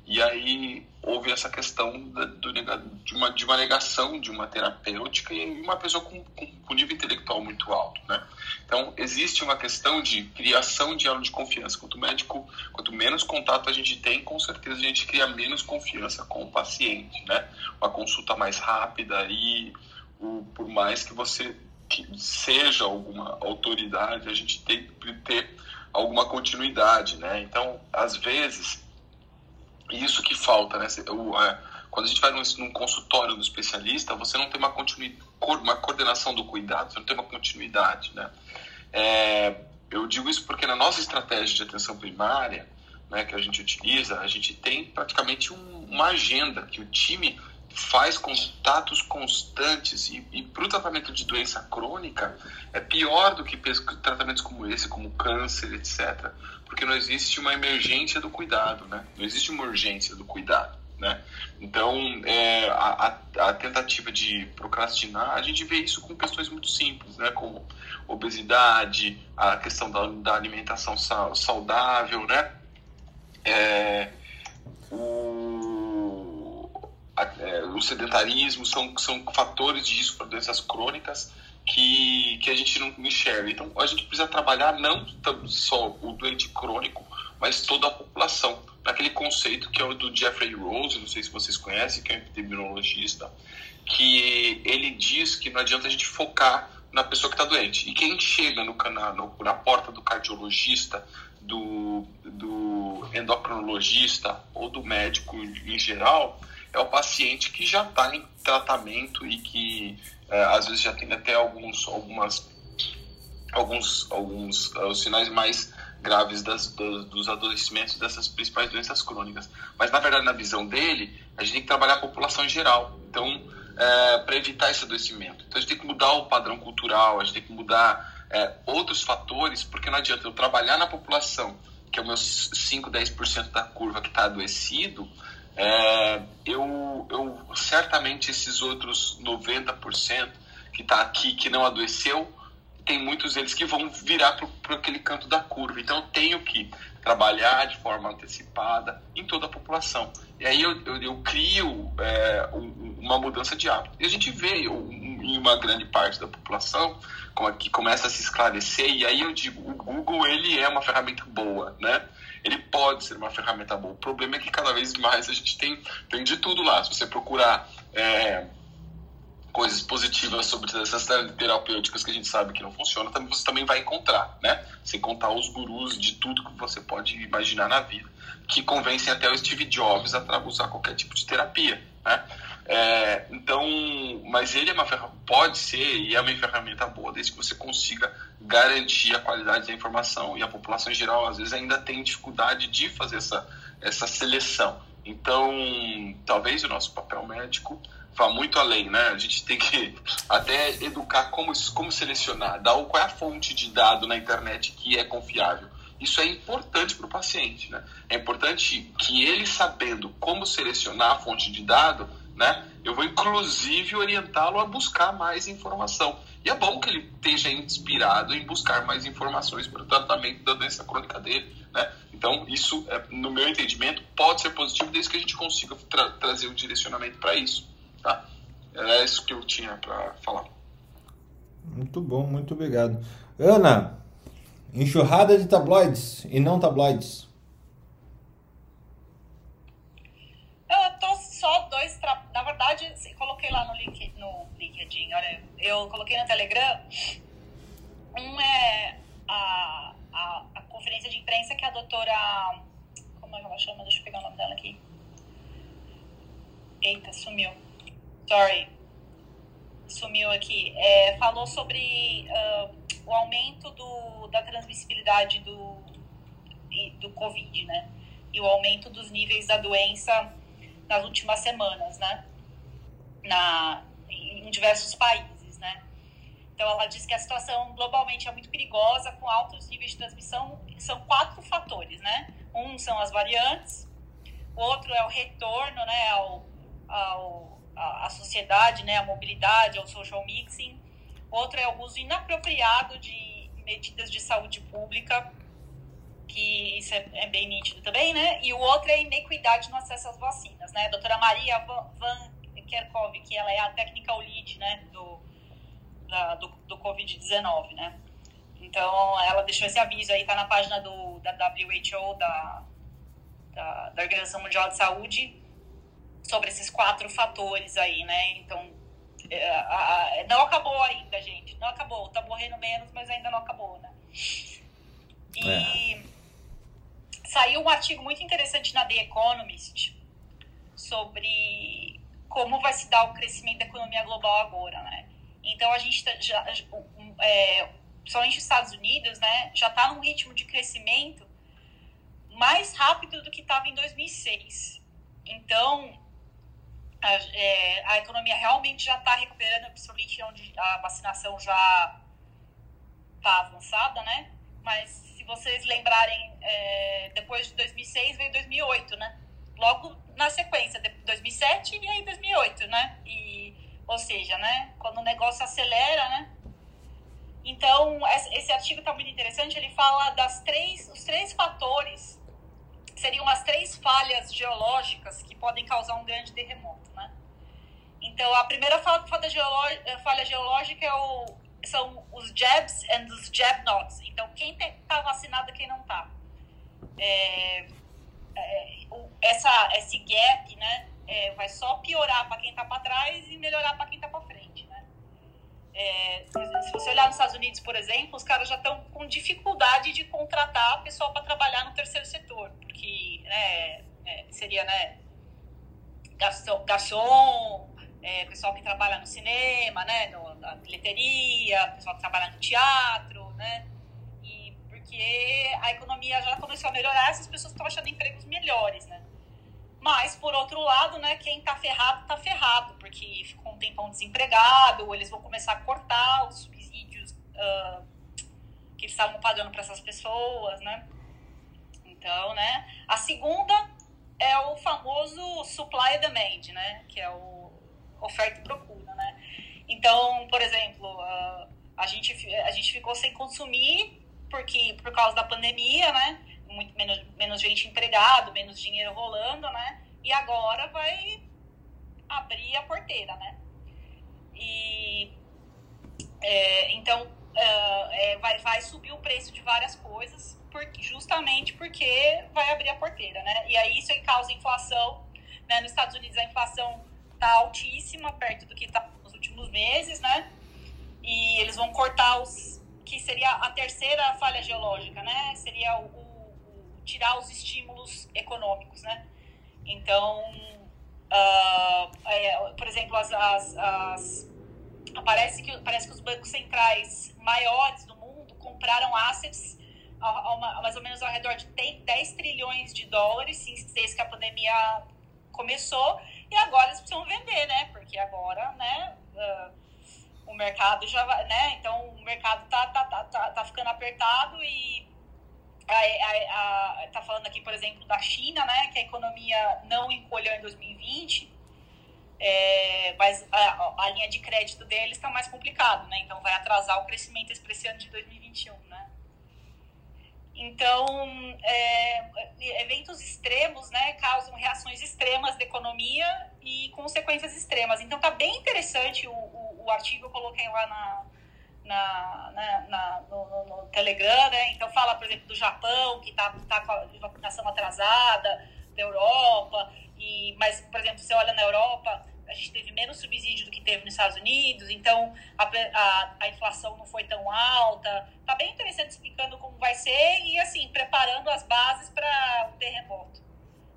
E aí houve essa questão do, de, uma, de uma negação de uma terapêutica e uma pessoa com, com, com nível intelectual muito alto, né? Então, existe uma questão de criação de elo de confiança. Quanto médico, quanto menos contato a gente tem, com certeza a gente cria menos confiança com o paciente, né? Uma consulta mais rápida e o, por mais que você que seja alguma autoridade, a gente tem que ter alguma continuidade, né? Então, às vezes, isso que falta, né? É, quando a gente vai num, num, consultório do especialista, você não tem uma, uma coordenação do cuidado, você não tem uma continuidade, né? É, eu digo isso porque na nossa estratégia de atenção primária, né, que a gente utiliza, a gente tem praticamente um, uma agenda que o time faz contatos constantes e, e para o tratamento de doença crônica é pior do que tratamentos como esse, como câncer, etc porque não existe uma emergência do cuidado, né? Não existe uma urgência do cuidado, né? Então, é, a, a, tentativa de procrastinar, a gente vê isso com questões muito simples, né? Como obesidade, a questão da, da alimentação saudável, né? É, o, é, o sedentarismo são, são fatores de risco para doenças crônicas que, que a gente não enxerga. Então, a gente precisa trabalhar não só o doente crônico, mas toda a população. Naquele conceito que é o do Jeffrey Rose, não sei se vocês conhecem, que é um epidemiologista, que ele diz que não adianta a gente focar na pessoa que está doente. E quem chega no canal, no, na porta do cardiologista, do, do endocrinologista ou do médico em geral, é o paciente que já está em tratamento e que é, às vezes já tem até alguns, algumas, alguns, alguns uh, sinais mais graves das, dos, dos adoecimentos dessas principais doenças crônicas. Mas, na verdade, na visão dele, a gente tem que trabalhar a população em geral. Então, é, para evitar esse adoecimento. Então, a gente tem que mudar o padrão cultural, a gente tem que mudar é, outros fatores, porque não adianta eu trabalhar na população, que é o meu 5, 10% da curva que está adoecido, é, eu, eu certamente esses outros 90% que está aqui, que não adoeceu, tem muitos deles que vão virar para aquele canto da curva. Então eu tenho que trabalhar de forma antecipada em toda a população. E aí eu, eu, eu crio é, uma mudança de hábito. E a gente vê em uma grande parte da população que começa a se esclarecer. E aí eu digo, o Google ele é uma ferramenta boa, né? Ele pode ser uma ferramenta boa. O problema é que cada vez mais a gente tem, tem de tudo lá. Se você procurar é, coisas positivas sobre essas terapêuticas que a gente sabe que não funcionam, também, você também vai encontrar, né? Sem contar os gurus de tudo que você pode imaginar na vida, que convencem até o Steve Jobs a usar qualquer tipo de terapia, né? É, então, mas ele é uma pode ser e é uma ferramenta boa desde que você consiga garantir a qualidade da informação e a população em geral às vezes ainda tem dificuldade de fazer essa essa seleção. Então, talvez o nosso papel médico vá muito além, né? A gente tem que até educar como como selecionar, dar qual é a fonte de dado na internet que é confiável. Isso é importante para o paciente, né? É importante que ele sabendo como selecionar a fonte de dado né? Eu vou inclusive orientá-lo a buscar mais informação. E é bom que ele esteja inspirado em buscar mais informações para o tratamento da doença crônica dele, né? Então, isso, é, no meu entendimento, pode ser positivo desde que a gente consiga tra trazer o um direcionamento para isso, tá? É isso que eu tinha para falar. Muito bom, muito obrigado. Ana, enxurrada de tabloides e não tabloides. dois Na verdade, assim, coloquei lá no, link, no LinkedIn, olha, eu coloquei no Telegram. Um é a, a, a conferência de imprensa que a doutora. Como é que ela chama? Deixa eu pegar o nome dela aqui. Eita, sumiu. Sorry. Sumiu aqui. É, falou sobre uh, o aumento do, da transmissibilidade do, do Covid, né? E o aumento dos níveis da doença nas últimas semanas, né? Na, em diversos países? Então, ela diz que a situação globalmente é muito perigosa, com altos níveis de transmissão. São quatro fatores, né? Um são as variantes, o outro é o retorno, né, ao, ao a sociedade, né, a mobilidade, ao social mixing. Outro é o uso inapropriado de medidas de saúde pública que isso é, é, bem nítido também, né? E o outro é a inequidade no acesso às vacinas, né? A doutora Maria Van Kerkhove, que ela é a technical lead, né, do, da, do, do Covid-19, né? Então, ela deixou esse aviso aí, tá na página do, da WHO, da, da, da Organização Mundial de Saúde, sobre esses quatro fatores aí, né? Então, é, a, a, não acabou ainda, gente. Não acabou. Tá morrendo menos, mas ainda não acabou, né? E... É saiu um artigo muito interessante na The Economist sobre como vai se dar o crescimento da economia global agora, né? Então a gente tá, já, é, principalmente os Estados Unidos, né, já está num ritmo de crescimento mais rápido do que estava em 2006. Então a, é, a economia realmente já está recuperando, principalmente onde a vacinação já está avançada, né? Mas vocês lembrarem, é, depois de 2006 veio 2008, né? Logo na sequência, de 2007 e aí 2008, né? E, ou seja, né? Quando o negócio acelera, né? Então, esse artigo está muito interessante. Ele fala das três, os três fatores, seriam as três falhas geológicas que podem causar um grande terremoto, né? Então, a primeira falha, geológica é o são os jabs e os jab nots. Então, quem está vacinado e quem não está. É, é, essa, esse gap, né, é, vai só piorar para quem está para trás e melhorar para quem está para frente, né? É, se você olhar nos Estados Unidos, por exemplo, os caras já estão com dificuldade de contratar pessoal para trabalhar no terceiro setor, porque né, é, seria né, garçom, é, pessoal que trabalha no cinema, né, no, na bilheteria, pessoal que trabalha no teatro, né, e porque a economia já começou a melhorar, essas pessoas estão achando empregos melhores, né. Mas, por outro lado, né, quem tá ferrado, tá ferrado, porque ficou um tempão desempregado, ou eles vão começar a cortar os subsídios uh, que eles estavam pagando para essas pessoas, né. Então, né, a segunda é o famoso supply and demand, né, que é o oferta e procura, né. Então, por exemplo, uh, a, gente, a gente ficou sem consumir porque, por causa da pandemia, né, muito menos, menos gente empregado, menos dinheiro rolando, né? E agora vai abrir a porteira, né? E é, então é, é, vai, vai subir o preço de várias coisas, porque, justamente porque vai abrir a porteira, né? E aí isso aí causa inflação. Né? Nos Estados Unidos a inflação está altíssima, perto do que está nos últimos meses, né? E eles vão cortar os que seria a terceira falha geológica, né? Seria o, tirar os estímulos econômicos, né? Então, uh, é, por exemplo, as, as, as, parece, que, parece que os bancos centrais maiores do mundo compraram assets a, a, uma, a mais ou menos ao redor de 10 trilhões de dólares desde que a pandemia começou e agora eles precisam vender, né? Porque agora, né? Uh, o mercado já vai, né? Então o mercado tá, tá, tá, tá, tá ficando apertado e está falando aqui, por exemplo, da China, né, que a economia não encolheu em 2020, é, mas a, a, linha de crédito deles está mais complicado, né, então vai atrasar o crescimento esse ano de 2021, né. Então, é, eventos extremos, né, causam reações extremas da economia e consequências extremas. Então, tá bem interessante o, o, o artigo, eu coloquei lá na, na, na, na no, no, Telegram, né? Então fala, por exemplo, do Japão, que está tá com a vacinação atrasada, da Europa, e, mas, por exemplo, você olha na Europa, a gente teve menos subsídio do que teve nos Estados Unidos, então a, a, a inflação não foi tão alta. Tá bem interessante explicando como vai ser e, assim, preparando as bases para o terremoto.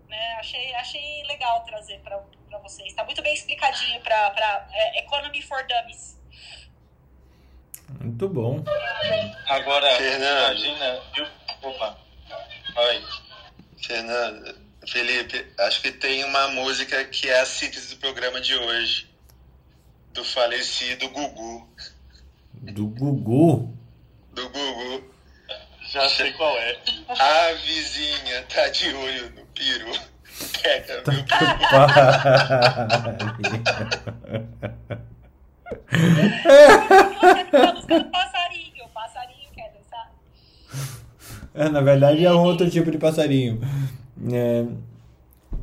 Né? Achei, achei legal trazer para vocês. Está muito bem explicadinho para é, Economy for Dummies. Muito bom. Agora, Fernando. imagina. Opa. Oi. Fernando, Felipe, acho que tem uma música que é a síntese do programa de hoje. Do falecido Gugu. Do Gugu? Do Gugu. Já sei qual é. A vizinha tá de olho no peru. Pega meu passarinho, passarinho quer dançar. É, na verdade é um outro tipo de passarinho. É...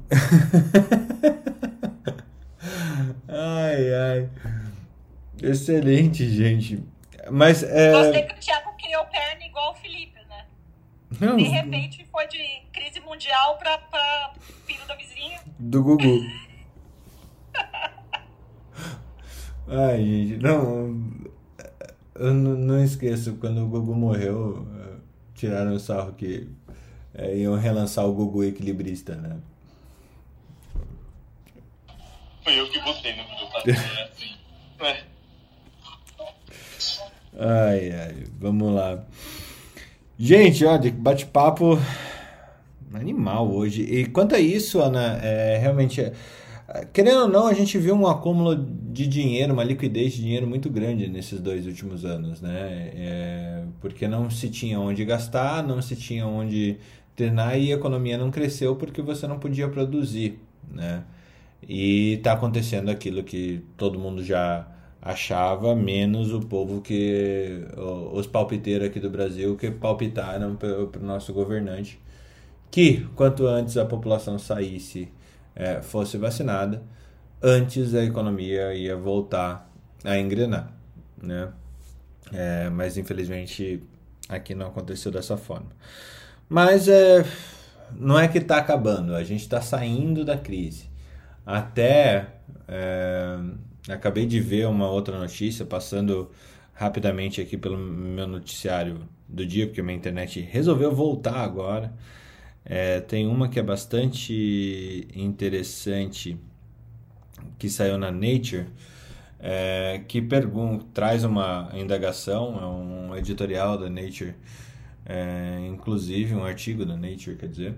ai, ai. Excelente, gente. Mas é. Gostei que o Thiago criou perna igual o Felipe, né? Não, de repente foi de crise mundial pra, pra filho da vizinha. Do Gugu. Ai, gente, não. Eu não esqueço quando o Gugu morreu, tiraram o sarro que é, iam relançar o Gugu equilibrista, né? Foi eu que botei no meu assim. É. Ai, ai, vamos lá. Gente, olha, bate-papo animal hoje. E quanto a isso, Ana, é, realmente. Querendo ou não, a gente viu um acúmulo de dinheiro, uma liquidez de dinheiro muito grande nesses dois últimos anos, né? É, porque não se tinha onde gastar, não se tinha onde treinar e a economia não cresceu porque você não podia produzir, né? E está acontecendo aquilo que todo mundo já achava, menos o povo que os palpiteiros aqui do Brasil que palpitaram para o nosso governante que quanto antes a população saísse é, fosse vacinada, antes a economia ia voltar a engrenar, né? É, mas infelizmente aqui não aconteceu dessa forma. Mas é, não é que está acabando, a gente está saindo da crise. Até é, acabei de ver uma outra notícia passando rapidamente aqui pelo meu noticiário do dia, porque minha internet resolveu voltar agora. É, tem uma que é bastante interessante que saiu na Nature, é, que traz uma indagação, é um editorial da Nature, é, inclusive um artigo da Nature, quer dizer,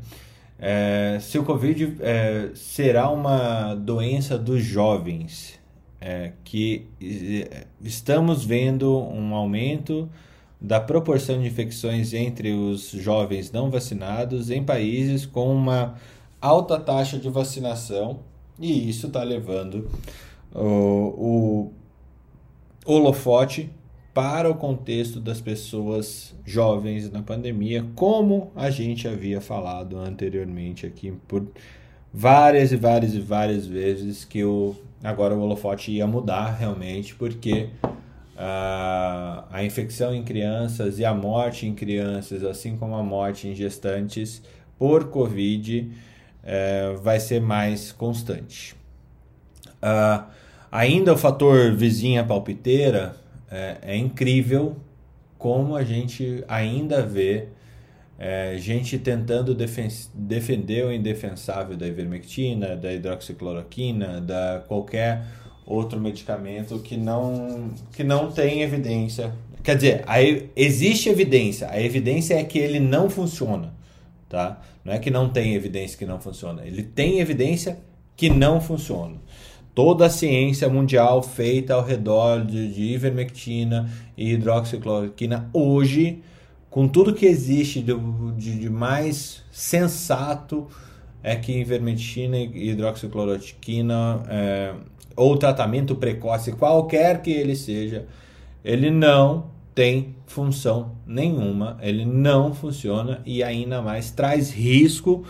é, se o Covid é, será uma doença dos jovens, é, que estamos vendo um aumento da proporção de infecções entre os jovens não vacinados em países com uma alta taxa de vacinação e isso está levando o, o holofote para o contexto das pessoas jovens na pandemia, como a gente havia falado anteriormente aqui por várias e várias e várias vezes que o agora o holofote ia mudar realmente, porque uh, a infecção em crianças e a morte em crianças, assim como a morte em gestantes por Covid, uh, vai ser mais constante. Uh, ainda o fator vizinha palpiteira é, é incrível como a gente ainda vê é, gente tentando defender o indefensável da ivermectina, da hidroxicloroquina, da qualquer outro medicamento que não, que não tem evidência. Quer dizer, a, existe evidência, a evidência é que ele não funciona, tá? Não é que não tem evidência que não funciona, ele tem evidência que não funciona. Toda a ciência mundial feita ao redor de, de ivermectina e hidroxicloroquina hoje com tudo que existe de, de, de mais sensato é que ivermectina e hidroxicloroquina é, ou tratamento precoce, qualquer que ele seja, ele não tem função nenhuma, ele não funciona e ainda mais traz risco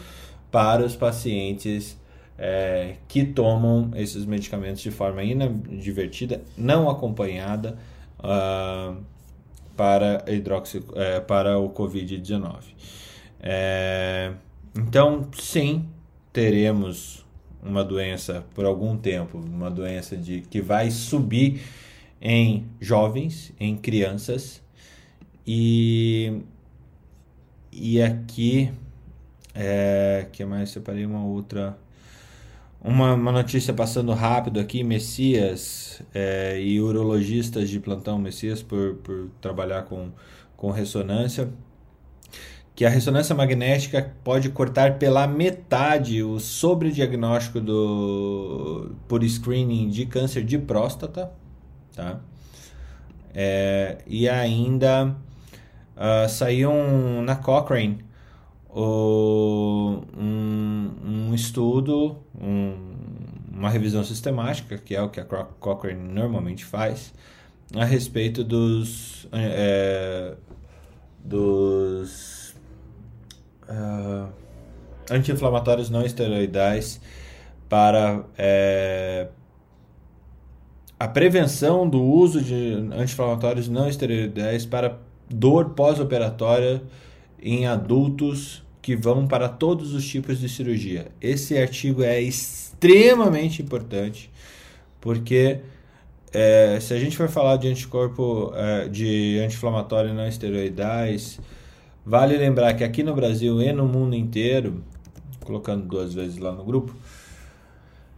para os pacientes é, que tomam esses medicamentos de forma inadvertida, não acompanhada. Uh, para, hidroxi, é, para o Covid-19. É, então, sim, teremos uma doença por algum tempo, uma doença de que vai subir em jovens, em crianças e e aqui é, que mais? Separei uma outra uma, uma notícia passando rápido aqui, Messias é, e urologistas de plantão Messias por, por trabalhar com, com ressonância, que a ressonância magnética pode cortar pela metade o sobrediagnóstico do, por screening de câncer de próstata, tá? É, e ainda uh, saiu um, na Cochrane o, um, um estudo, um, uma revisão sistemática, que é o que a Cochrane normalmente faz, a respeito dos, é, dos uh, anti-inflamatórios não esteroidais para é, a prevenção do uso de anti-inflamatórios não esteroidais para dor pós-operatória em adultos que vão para todos os tipos de cirurgia. Esse artigo é extremamente importante porque é, se a gente for falar de anticorpo é, de anti-inflamatório não esteroidais, vale lembrar que aqui no Brasil e no mundo inteiro, colocando duas vezes lá no grupo,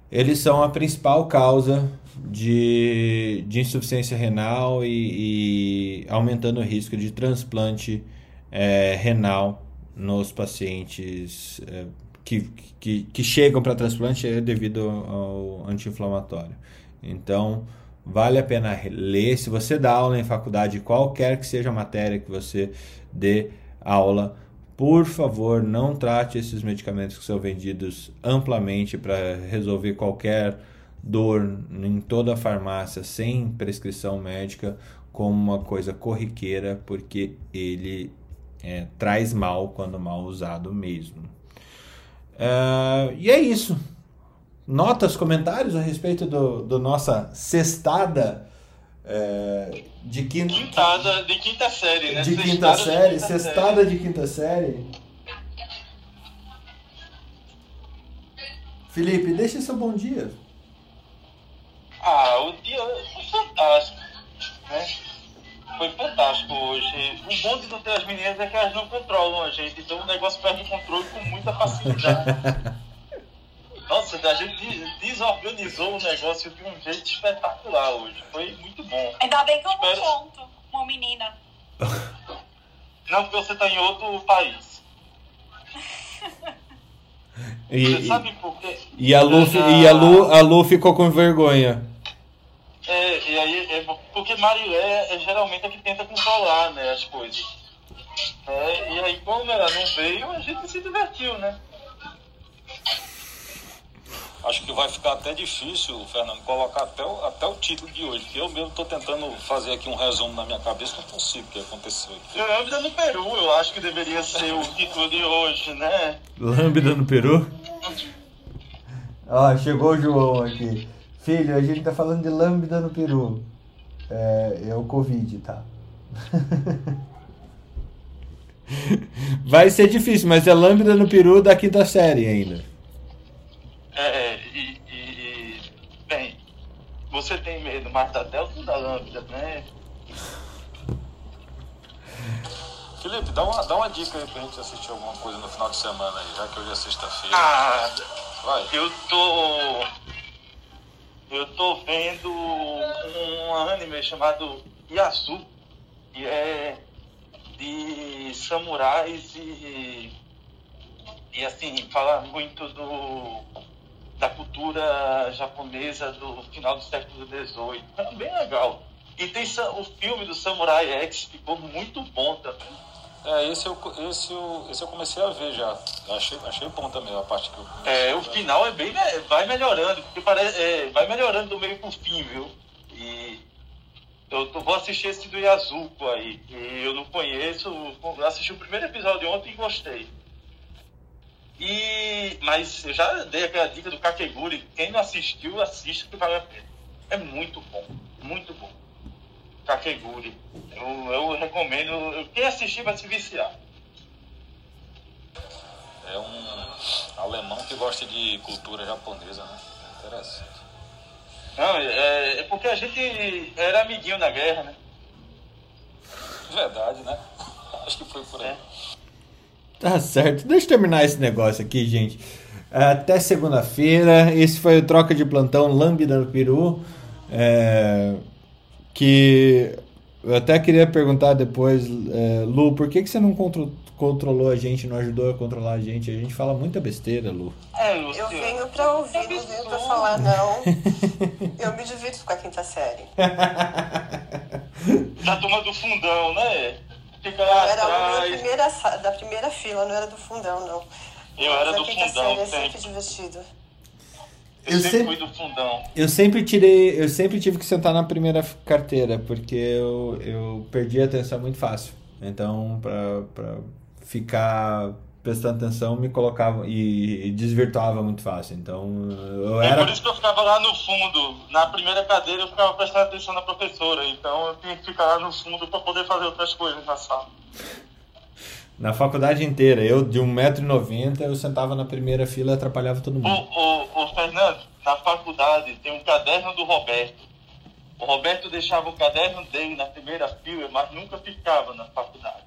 eles são a principal causa de, de insuficiência renal e, e aumentando o risco de transplante é, renal nos pacientes é, que, que, que, chegam para transplante é devido ao anti-inflamatório. Então, vale a pena ler. Se você dá aula em faculdade, qualquer que seja a matéria que você dê aula, por favor, não trate esses medicamentos que são vendidos amplamente para resolver qualquer dor em toda a farmácia sem prescrição médica como uma coisa corriqueira, porque ele é, traz mal quando mal usado mesmo. É, e é isso. Notas, comentários a respeito do, do nossa cestada é, de quinta, Quintada de quinta série, né? de quinta Sextada de série, quinta sextada de quinta série. Felipe, deixa seu bom dia. Ah, o dia foi fantástico, né? Foi fantástico hoje. O bom de não ter as meninas é que elas não controlam a gente, então o negócio perde o controle com muita facilidade. Nossa, a gente desorganizou o negócio de um jeito espetacular hoje. Foi muito bom. Ainda bem que eu Espero- não conto uma menina. Não, porque você está em outro país. E, Você sabe por quê? e a, Lu, já- e a, Lu, a Lu ficou com vergonha. É, e aí, é, porque Marilé é geralmente a que tenta controlar né, as coisas. É, e aí, como ela não veio, a gente se divertiu, né? Acho que vai ficar até difícil, Fernando, colocar até o, até o título de hoje, porque eu mesmo estou tentando fazer aqui um resumo na minha cabeça, não consigo o que aconteceu aqui. Lambda no Peru, eu acho que deveria ser o título de hoje, né? Lambda no Peru? Ó, chegou o João aqui. Filho, a gente tá falando de lambda no Peru. É, é o Covid, tá? Vai ser difícil, mas é lambda no Peru da quinta série ainda. É, você tem medo mais da Delta ou da Lambda, né? Felipe, dá uma, dá uma dica aí pra gente assistir alguma coisa no final de semana aí, já que hoje é sexta-feira. Ah, Vai. eu tô. Eu tô vendo um anime chamado Yasu, que é de samurais e. E assim, fala muito do. Da cultura japonesa do final do século XVIII. É bem legal. E tem o filme do Samurai X, ficou muito bom também. É, esse eu, esse, eu, esse eu comecei a ver já. Achei, achei bom também a parte que eu É, o final é bem. vai melhorando, porque parece, é, vai melhorando do meio pro fim, viu? E eu vou assistir esse do Yazuko aí, que eu não conheço. Eu assisti o primeiro episódio ontem e gostei. E, mas eu já dei aquela dica do Kakeguri. Quem não assistiu, assista que vale a pena. É muito bom, muito bom. Kakeguri. Eu, eu recomendo. Quem assistir vai se viciar. É um alemão que gosta de cultura japonesa, né? Interessante. Não, é, é porque a gente era amiguinho na guerra, né? Verdade, né? Acho que foi por aí. É. Tá certo. Deixa eu terminar esse negócio aqui, gente. Até segunda-feira. Esse foi o Troca de Plantão Lambda no Peru. É, que eu até queria perguntar depois, é, Lu, por que, que você não contro- controlou a gente, não ajudou a controlar a gente? A gente fala muita besteira, Lu. É, Eu venho pra ouvir, não venho pra falar, não. Eu me divirto com a quinta série. Da turma do fundão, né? Fica Eu lá era uma da atrás. primeira, sa- da primeira fila, não era do fundão, não. Eu era do quinta fundão série é sempre sempre. divertido. Eu Eu sempre sempre- fui do fundão. Eu sempre tirei, eu sempre tive que sentar na primeira carteira, porque eu, eu perdi a atenção muito fácil. Então, pra, pra ficar prestando atenção, me colocava e, e desvirtuava muito fácil. Então, eu É era. por isso que eu ficava lá no fundo. Na primeira cadeira eu ficava prestando atenção na professora. Então eu tinha que ficar lá no fundo para poder fazer outras coisas na sala. Na faculdade inteira, eu de 1,90m, eu sentava na primeira fila e atrapalhava todo mundo. ô, ô, Fernando, na faculdade tem um caderno do Roberto. O Roberto deixava o caderno dele na primeira fila, mas nunca ficava na faculdade.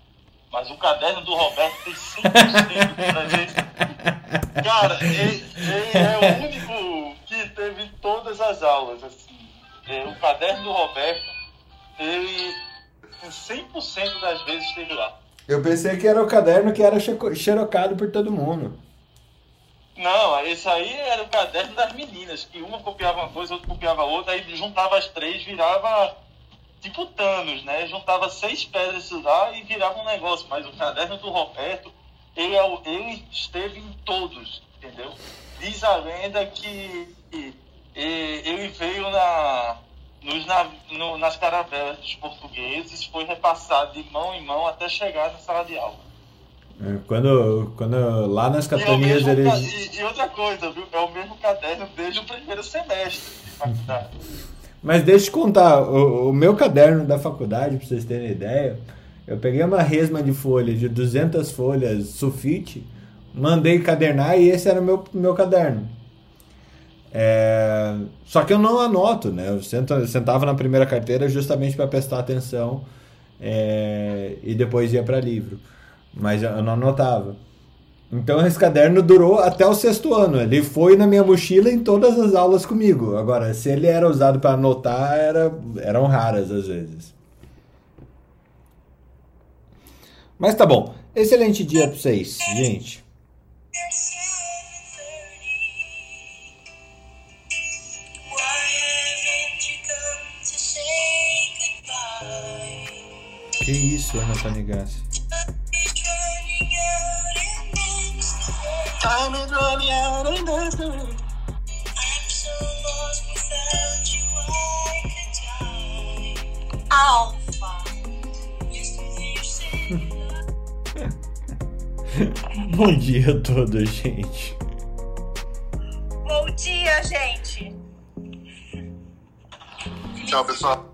Mas o caderno do Roberto tem 100% de presença. Cara, ele, ele é o único que teve todas as aulas. Assim. É, o caderno do Roberto, ele 100% das vezes esteve lá. Eu pensei que era o caderno que era xerocado por todo mundo. Não, esse aí era o caderno das meninas, que uma copiava uma coisa, outra copiava outra, aí juntava as três, virava tipo Thanos, né? Juntava seis pedras lá e virava um negócio. Mas o caderno do Roberto, ele, é ele esteve em todos, entendeu? Diz a lenda que e- ele veio na, nos, nav- no- nas caravelas dos portugueses, foi repassado de mão em mão até chegar na sala de aula. É, Quando, quando lá nas E, é capitanias eles. ca- e- e outra coisa, viu? É o mesmo caderno desde o primeiro semestre. Mas deixa eu contar, o, o meu caderno da faculdade, para vocês terem ideia, eu peguei uma resma de folha de 200 folhas sulfite, mandei cadernar e esse era o meu, meu caderno. É... Só que eu não anoto, né? Eu sentava na primeira carteira justamente para prestar atenção é... e depois ia para livro. Mas eu não anotava. Então esse caderno durou até o sexto ano. Ele foi na minha mochila em todas as aulas comigo. Agora, se ele era usado para anotar, era, eram raras às vezes. Mas tá bom. Excelente dia para vocês, gente. Que isso, Ana Panigassi? Time is running out and there's no I'm so lost without you I could die Alpha Bom dia a todos, gente. Bom dia, gente. Tchau, pessoal.